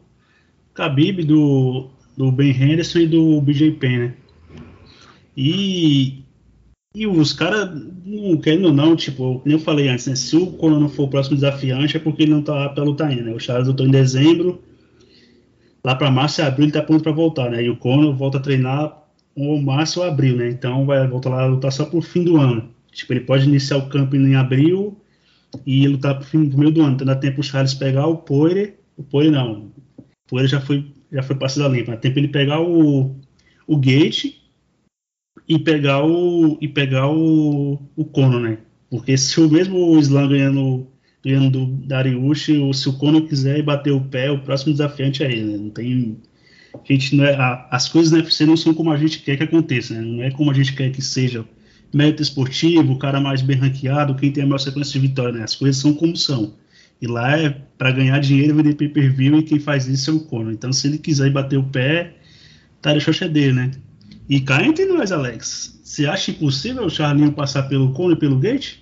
Khabib, do, do Ben Henderson e do BJ Penn, né? E, e os caras, não querendo ou não, tipo, como eu falei antes, né? Se o Conor não for o próximo desafiante, é porque ele não tá apto a lutar ainda, né? O Charles lutou em dezembro, lá para março e abril ele tá pronto para voltar, né? E o Conor volta a treinar ou março ou abril, né? Então vai voltar lá a lutar só pro fim do ano. Tipo, ele pode iniciar o campo em abril e lutar pro, fim, pro meio do ano. Então dá tempo o Charles pegar o Poire. O Poire não. O Poire já foi, já foi passado limpa. Dá tempo ele pegar o, o Gate e pegar o. e pegar o, o Cono, né? Porque se o mesmo Slam ganhando, ganhando do Dariush, ou se o Cono quiser bater o pé, o próximo desafiante é ele. Né? Não tem. A gente não é, a, as coisas na UFC não são como a gente quer que aconteça, né? Não é como a gente quer que seja mérito esportivo, o cara mais bem ranqueado, quem tem a maior sequência de vitória, né? As coisas são como são. E lá é para ganhar dinheiro, vender pay-per-view e quem faz isso é o Conor. Então, se ele quiser bater o pé, tá deixando dele, né? E cá entre nós, Alex. Você acha impossível o Charlinho passar pelo Conor e pelo Gate?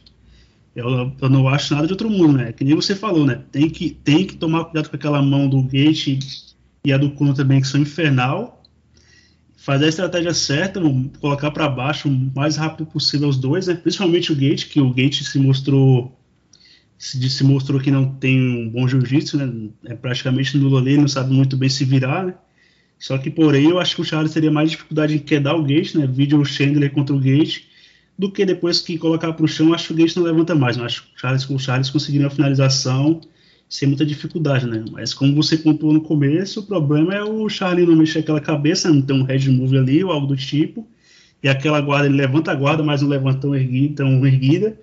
Eu, eu, não acho nada de outro mundo, né? Que nem você falou, né? Tem que, tem que tomar cuidado com aquela mão do Gate e a do Conor também, que são infernal fazer a estratégia certa, colocar para baixo o mais rápido possível os dois, né? principalmente o Gate, que o Gate se mostrou se, se mostrou que não tem um bom jiu-jitsu, né? é praticamente nulo ali, não sabe muito bem se virar, né? Só que, porém, eu acho que o Charles teria mais dificuldade em quedar o Gate, né? Vídeo o Chandler contra o Gate, do que depois que colocar para o chão, acho que o Gate não levanta mais. Mas acho que o Charles, o Charles conseguiria a finalização sem muita dificuldade, né? Mas como você contou no começo, o problema é o Charlie não mexer aquela cabeça, não ter um head move ali ou algo do tipo, e aquela guarda, ele levanta a guarda, mas não levanta tão erguida, tão erguida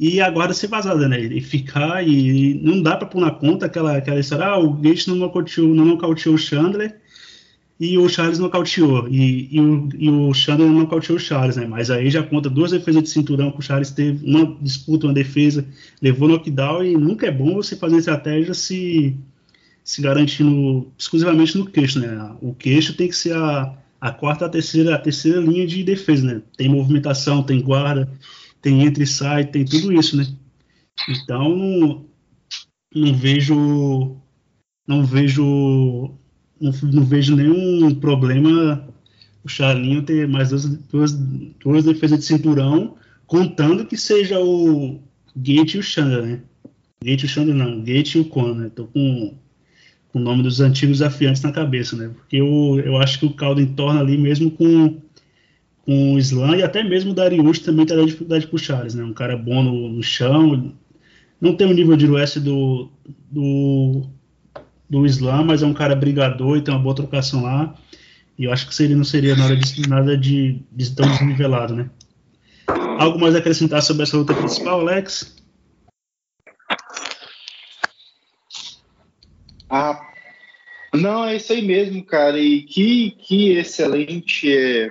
e a guarda ser vazada, né? E ficar, e não dá para pôr na conta aquela, aquela história, ah, o Gate não nocauteou, não nocauteou o Chandler, e o Charles nocauteou. E, e, o, e o Chandler nocauteou o Charles, né? Mas aí já conta duas defesas de cinturão que o Charles teve, uma disputa, uma defesa, levou knockdown e nunca é bom você fazer estratégia se, se garantindo exclusivamente no queixo, né? O queixo tem que ser a, a quarta, a terceira, a terceira linha de defesa, né? Tem movimentação, tem guarda, tem entra e sai, tem tudo isso, né? Então não, não vejo não vejo não, não, vejo nenhum problema o Charlinho ter mais duas, duas, duas defesas de cinturão, contando que seja o Gate e o Chandler, né? Gate e o Chandler não, Gate e o Conor, né? Tô com, com o nome dos antigos desafiantes na cabeça, né? Porque eu, eu acho que o caldo entorna ali mesmo com, com o Slam e até mesmo o Darius também terá dificuldade pro Charles, né? Um cara bom no, no chão, não tem o nível de US do, do do Islam, mas é um cara brigador e tem uma boa trocação lá. E eu acho que seria, não seria nada de, nada de, de tão desnivelado, né? Algo mais a acrescentar sobre essa luta principal, Alex? Ah, não, é isso aí mesmo, cara. E que, que excelente é,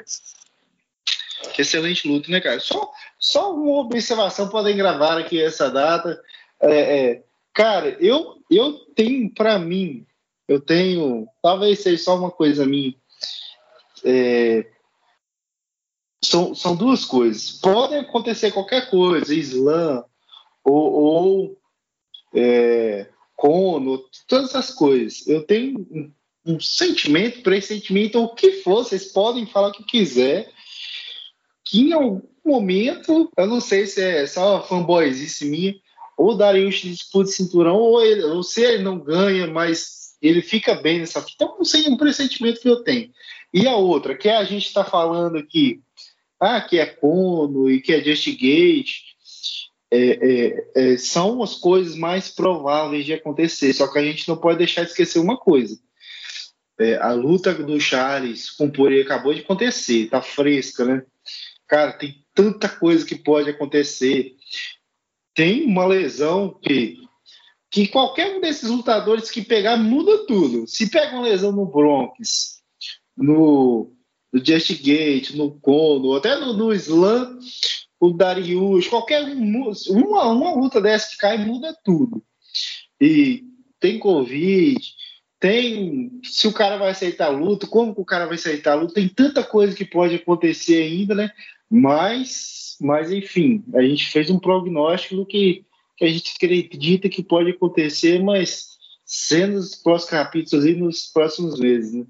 excelente luta, né, cara? Só, só uma observação podem gravar aqui essa data. É, é, cara, eu, eu tenho para mim, eu tenho, talvez seja só uma coisa minha. É, são, são duas coisas. Pode acontecer qualquer coisa, Islã ou, ou é, Cono, todas essas coisas. Eu tenho um, um sentimento, pressentimento, ou o que for, vocês podem falar o que quiser, que em algum momento, eu não sei se é só fanboyzice minha, ou o Darius disputa cinturão, ou, ele, ou se ele não ganha, mas ele fica bem nessa fita. Então, não sei, um pressentimento que eu tenho. E a outra, que a gente está falando aqui, ah, que é Cono e que é Just Gate, é, é, é, são as coisas mais prováveis de acontecer. Só que a gente não pode deixar de esquecer uma coisa. É, a luta do Charles com o Poirier acabou de acontecer, tá fresca, né? Cara, tem tanta coisa que pode acontecer. Tem uma lesão que, que qualquer um desses lutadores que pegar muda tudo. Se pega uma lesão no Bronx, no, no Just Gate, no Kono, até no, no Slam, o Darius, qualquer um, uma, uma luta dessa que cai muda tudo. E tem Covid, tem se o cara vai aceitar a luta, como que o cara vai aceitar a luta, tem tanta coisa que pode acontecer ainda, né? Mas, mas enfim, a gente fez um prognóstico do que, que a gente acredita que pode acontecer, mas sendo nos próximos capítulos e nos próximos meses, né?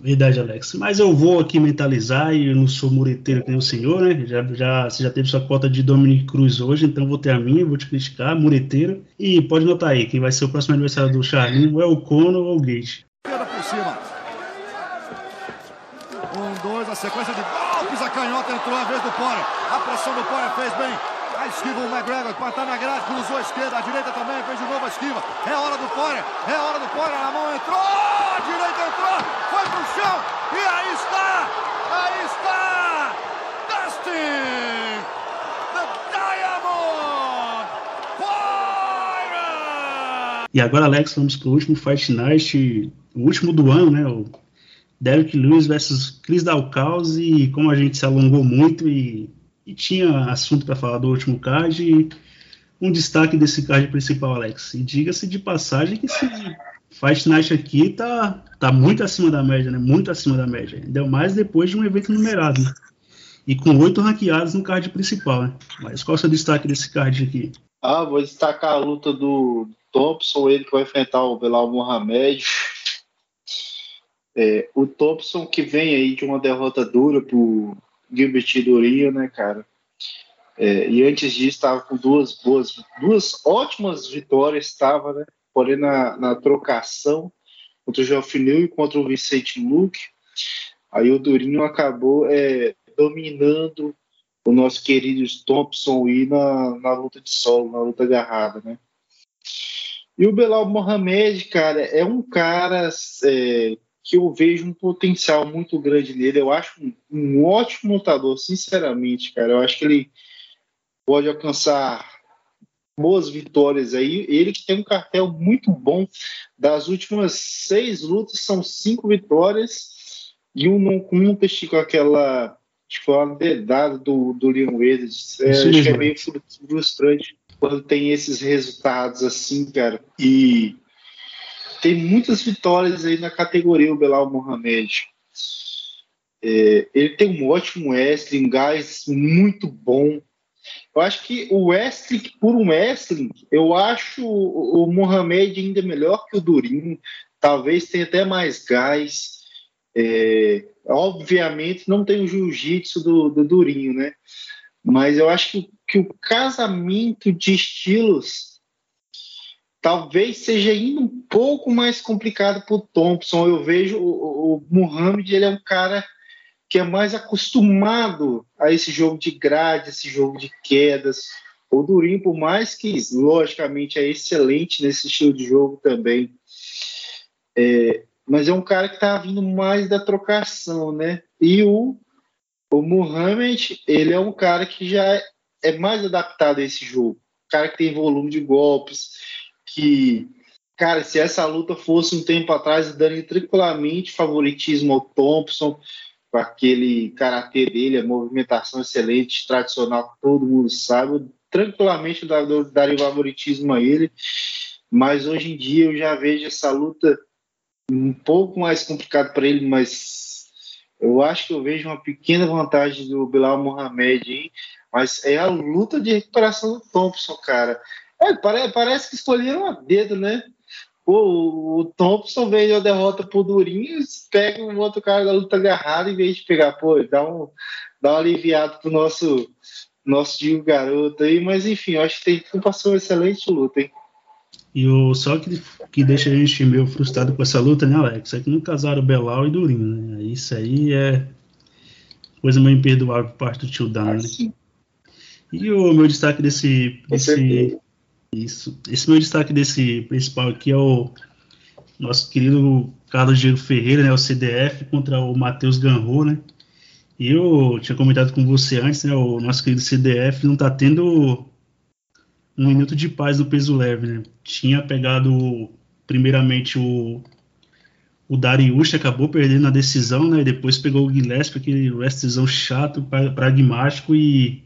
Verdade, Alex. Mas eu vou aqui mentalizar e eu não sou mureteiro que nem o senhor, né? Já, já, você já teve sua cota de Dominic Cruz hoje, então vou ter a minha, vou te criticar, mureteiro. E pode notar aí, quem vai ser o próximo aniversário do Charlinho é o Cono ou o Gate. por cima. Um, dois, a sequência de a canhota entrou a vez do Pora. A pressão do Pora fez bem. A esquiva o McGregor, tá na grade, cruzou a esquerda, a direita também, fez de novo a esquiva. É hora do Poirier, é hora do Poirier, a mão entrou, a direita entrou, foi pro chão, e aí está, aí está, Dustin, the Diamond, Poirier! E agora, Alex, vamos pro último Fight Night, o último do ano, né, o Derek Lewis versus Chris Dalcaus, e como a gente se alongou muito e e tinha assunto para falar do último card um destaque desse card principal, Alex. E diga-se de passagem que esse Fight Night aqui tá, tá muito acima da média, né? Muito acima da média. Deu mais depois de um evento numerado, né? E com oito ranqueados no card principal, né? Mas qual é o seu destaque desse card aqui? Ah, vou destacar a luta do Thompson, ele que vai enfrentar o Belal Mohamed. É, o Thompson que vem aí de uma derrota dura pro Gilbert Durinho, né, cara? É, e antes disso estava com duas boas, duas ótimas vitórias, estava, né? Porém na, na trocação contra o Geoffrey e contra o Vicente Luke, aí o Durinho acabou é, dominando o nosso querido Thompson e na, na luta de solo, na luta agarrada, né? E o Belal Mohamed, cara, é um cara é, que eu vejo um potencial muito grande nele. Eu acho um, um ótimo lutador, sinceramente, cara. Eu acho que ele pode alcançar boas vitórias aí. Ele que tem um cartel muito bom. Das últimas seis lutas, são cinco vitórias e um não um com aquela tipo, uma dedada do, do Leon Edwards. É, acho que é meio frustrante quando tem esses resultados assim, cara. E tem muitas vitórias aí na categoria o Belal Mohamed. É, ele tem um ótimo wrestling, um gás muito bom. Eu acho que o wrestling, por um wrestling, eu acho o, Mohamed ainda melhor que o Durinho. Talvez tenha até mais gás. É, obviamente não tem o jiu-jitsu do, do Durinho, né? Mas eu acho que, que o casamento de estilos talvez seja ainda um pouco mais complicado para o Thompson. Eu vejo o, o Muhammad, ele é um cara que é mais acostumado a esse jogo de grade, esse jogo de quedas. O Durinho, por mais que, logicamente, é excelente nesse estilo de jogo também, é, mas é um cara que está vindo mais da trocação, né? E o, o Muhammad, ele é um cara que já é, é mais adaptado a esse jogo. Um cara que tem volume de golpes, que, cara, se essa luta fosse um tempo atrás, daria tranquilamente favoritismo ao Thompson. com aquele karatê dele, a movimentação excelente, tradicional, todo mundo sabe. Tranquilamente daria favoritismo a ele, mas hoje em dia eu já vejo essa luta um pouco mais complicada para ele, mas eu acho que eu vejo uma pequena vantagem do Bilal Mohamed, hein? mas é a luta de recuperação do Thompson, cara. É, parece, parece que escolheram a dedo, né? Pô, o Thompson veio a derrota pro Durinho, pega um outro cara da luta agarrada em vez de pegar, pô, dá um, dá um aliviado pro nosso, nosso Digo Garoto aí, mas enfim, eu acho que tem, passou uma excelente luta, hein? E o só que, que deixa a gente meio frustrado com essa luta, né, Alex? É que não casaram Belal e Durinho, né? Isso aí é coisa meio imperdoável por parte do tio Dan, né? E o meu destaque desse, desse isso. Esse meu destaque desse principal aqui é o nosso querido Carlos Diego Ferreira, né, o CDF, contra o Matheus Ganro, né? E eu tinha comentado com você antes, né, o nosso querido CDF não tá tendo um minuto de paz no peso leve, né? Tinha pegado primeiramente o o Darius acabou perdendo a decisão, né? Depois pegou o Gillespie, aquele decisão chato, pragmático e,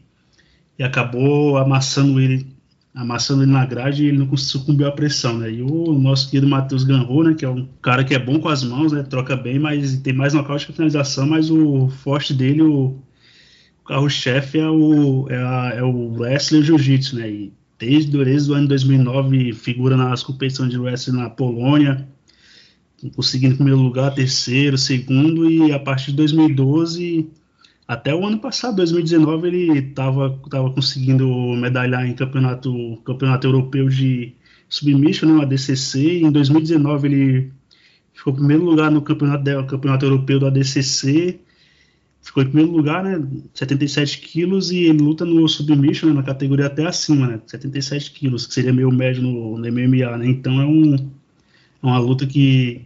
e acabou amassando ele amassando ele na grade e ele não sucumbiu à pressão, né? E o nosso querido Matheus Ganro, né, que é um cara que é bom com as mãos, né, troca bem, mas tem mais nocaute que finalização, mas o forte dele, o, carro-chefe é o, é, a, é o wrestling jiu-jitsu, né? E desde, desde o ano 2009 figura nas competições de wrestling na Polônia, conseguindo primeiro lugar, terceiro, segundo, e a partir de 2012 até o ano passado, 2019, ele estava tava conseguindo medalhar em campeonato, campeonato europeu de submission, né, uma DCC, e em 2019 ele ficou em primeiro lugar no campeonato, campeonato europeu do ADCC, ficou em primeiro lugar, né, 77 quilos, e ele luta no submission, né, na categoria até acima, né, 77 quilos, que seria meio médio no, no MMA, né, então é, um, é uma luta que,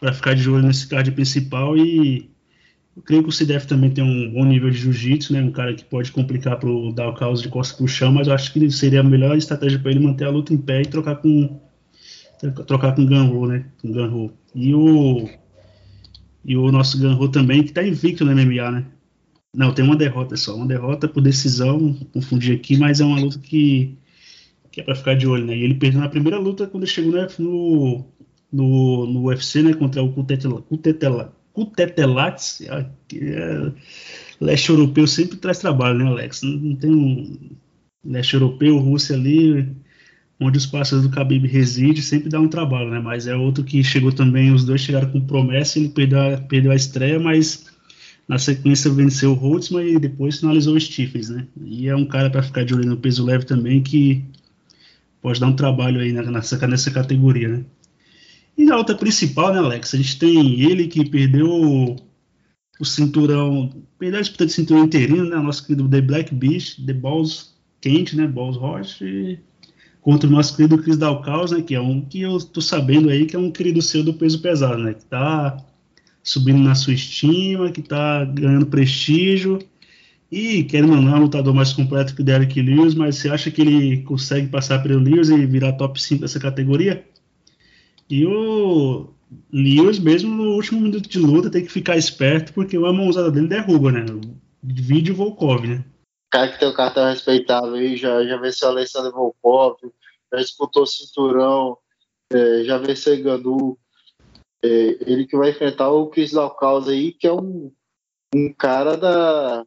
para ficar de olho nesse card principal e eu creio que o CDF também tem um bom nível de jiu-jitsu, né? Um cara que pode complicar para o caos de costas para o chão, mas eu acho que seria a melhor estratégia para ele manter a luta em pé e trocar com trocar com Ganro, né? Com Ganro. E o e o nosso Ganro também que está invicto no MMA, né? Não, tem uma derrota só, uma derrota por decisão, confundi aqui, mas é uma luta que que é para ficar de olho, né? E ele perdeu na primeira luta quando ele chegou no no, no UFC, né? Contra o Cutetela, Cutetela Cutetelates, é, leste europeu sempre traz trabalho, né, Alex? Não, não tem um leste europeu, Rússia ali, onde os parceiros do Khabib reside, sempre dá um trabalho, né? Mas é outro que chegou também, os dois chegaram com promessa, ele perdeu a, perdeu a estreia, mas na sequência venceu o Holtzman e depois finalizou o Stephens, né? E é um cara para ficar de olho no peso leve também que pode dar um trabalho aí nessa, nessa categoria, né? E na luta principal, né, Alex? A gente tem ele que perdeu o cinturão, perdeu a disputa de cinturão interino, né? Nosso querido The Black Beast, The Balls quente, né? Balls Hot, contra o nosso querido Chris Dalcaus, né? Que é um que eu tô sabendo aí que é um querido seu do peso pesado, né? Que tá subindo na sua estima, que tá ganhando prestígio. E, querendo ou não, é um lutador mais completo que o Derek Lewis, mas você acha que ele consegue passar pelo Lewis e virar top 5 dessa categoria? E o Lewis, mesmo no último minuto de luta, tem que ficar esperto, porque uma mãozada dele derruba, né? Vídeo Volkov, né? cara que tem o cartão respeitável aí, já, já venceu Alessandro Volkov, já disputou o cinturão, é, já venceu Ganu. É, ele que vai enfrentar o Chris Dalcaus aí, que é um, um cara da.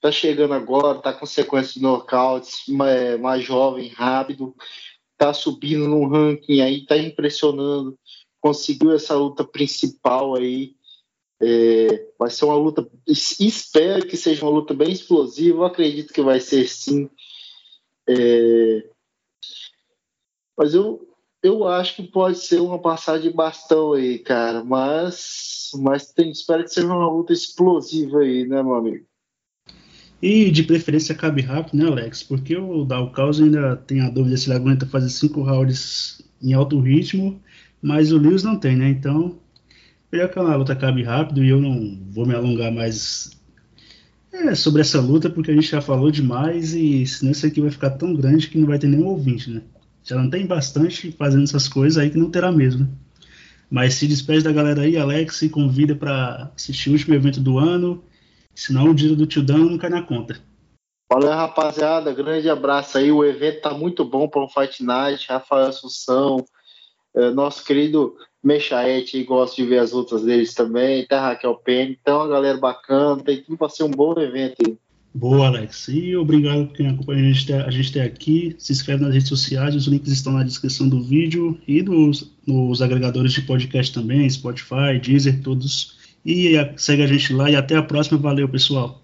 Tá chegando agora, tá com sequência de nocautes, mais, mais jovem, rápido tá subindo no ranking aí, tá impressionando, conseguiu essa luta principal aí. É, vai ser uma luta, espero que seja uma luta bem explosiva, acredito que vai ser sim. É, mas eu, eu acho que pode ser uma passagem de bastão aí, cara. Mas, mas tem, espero que seja uma luta explosiva aí, né, meu amigo? E de preferência cabe rápido, né, Alex? Porque o Dalcaus ainda tem a dúvida se ele aguenta fazer cinco rounds em alto ritmo, mas o Lewis não tem, né? Então, melhor que a luta cabe rápido e eu não vou me alongar mais é, sobre essa luta, porque a gente já falou demais e senão isso aqui vai ficar tão grande que não vai ter nenhum ouvinte, né? Já não tem bastante fazendo essas coisas aí que não terá mesmo, né? Mas se despede da galera aí, Alex, e convida para assistir o último evento do ano. Senão o dia do Tildão não cai na conta. Valeu, rapaziada. Grande abraço aí. O evento tá muito bom para um Fight Night. Rafael Assunção, é, nosso querido Mechaete, gosto de ver as lutas deles também. Tá Raquel Penny. Então, a galera bacana. Tem tudo para ser um bom evento aí. Boa, Alex. E obrigado por quem acompanha a gente, a gente até aqui. Se inscreve nas redes sociais, os links estão na descrição do vídeo e nos, nos agregadores de podcast também, Spotify, Deezer, todos. E segue a gente lá e até a próxima. Valeu, pessoal.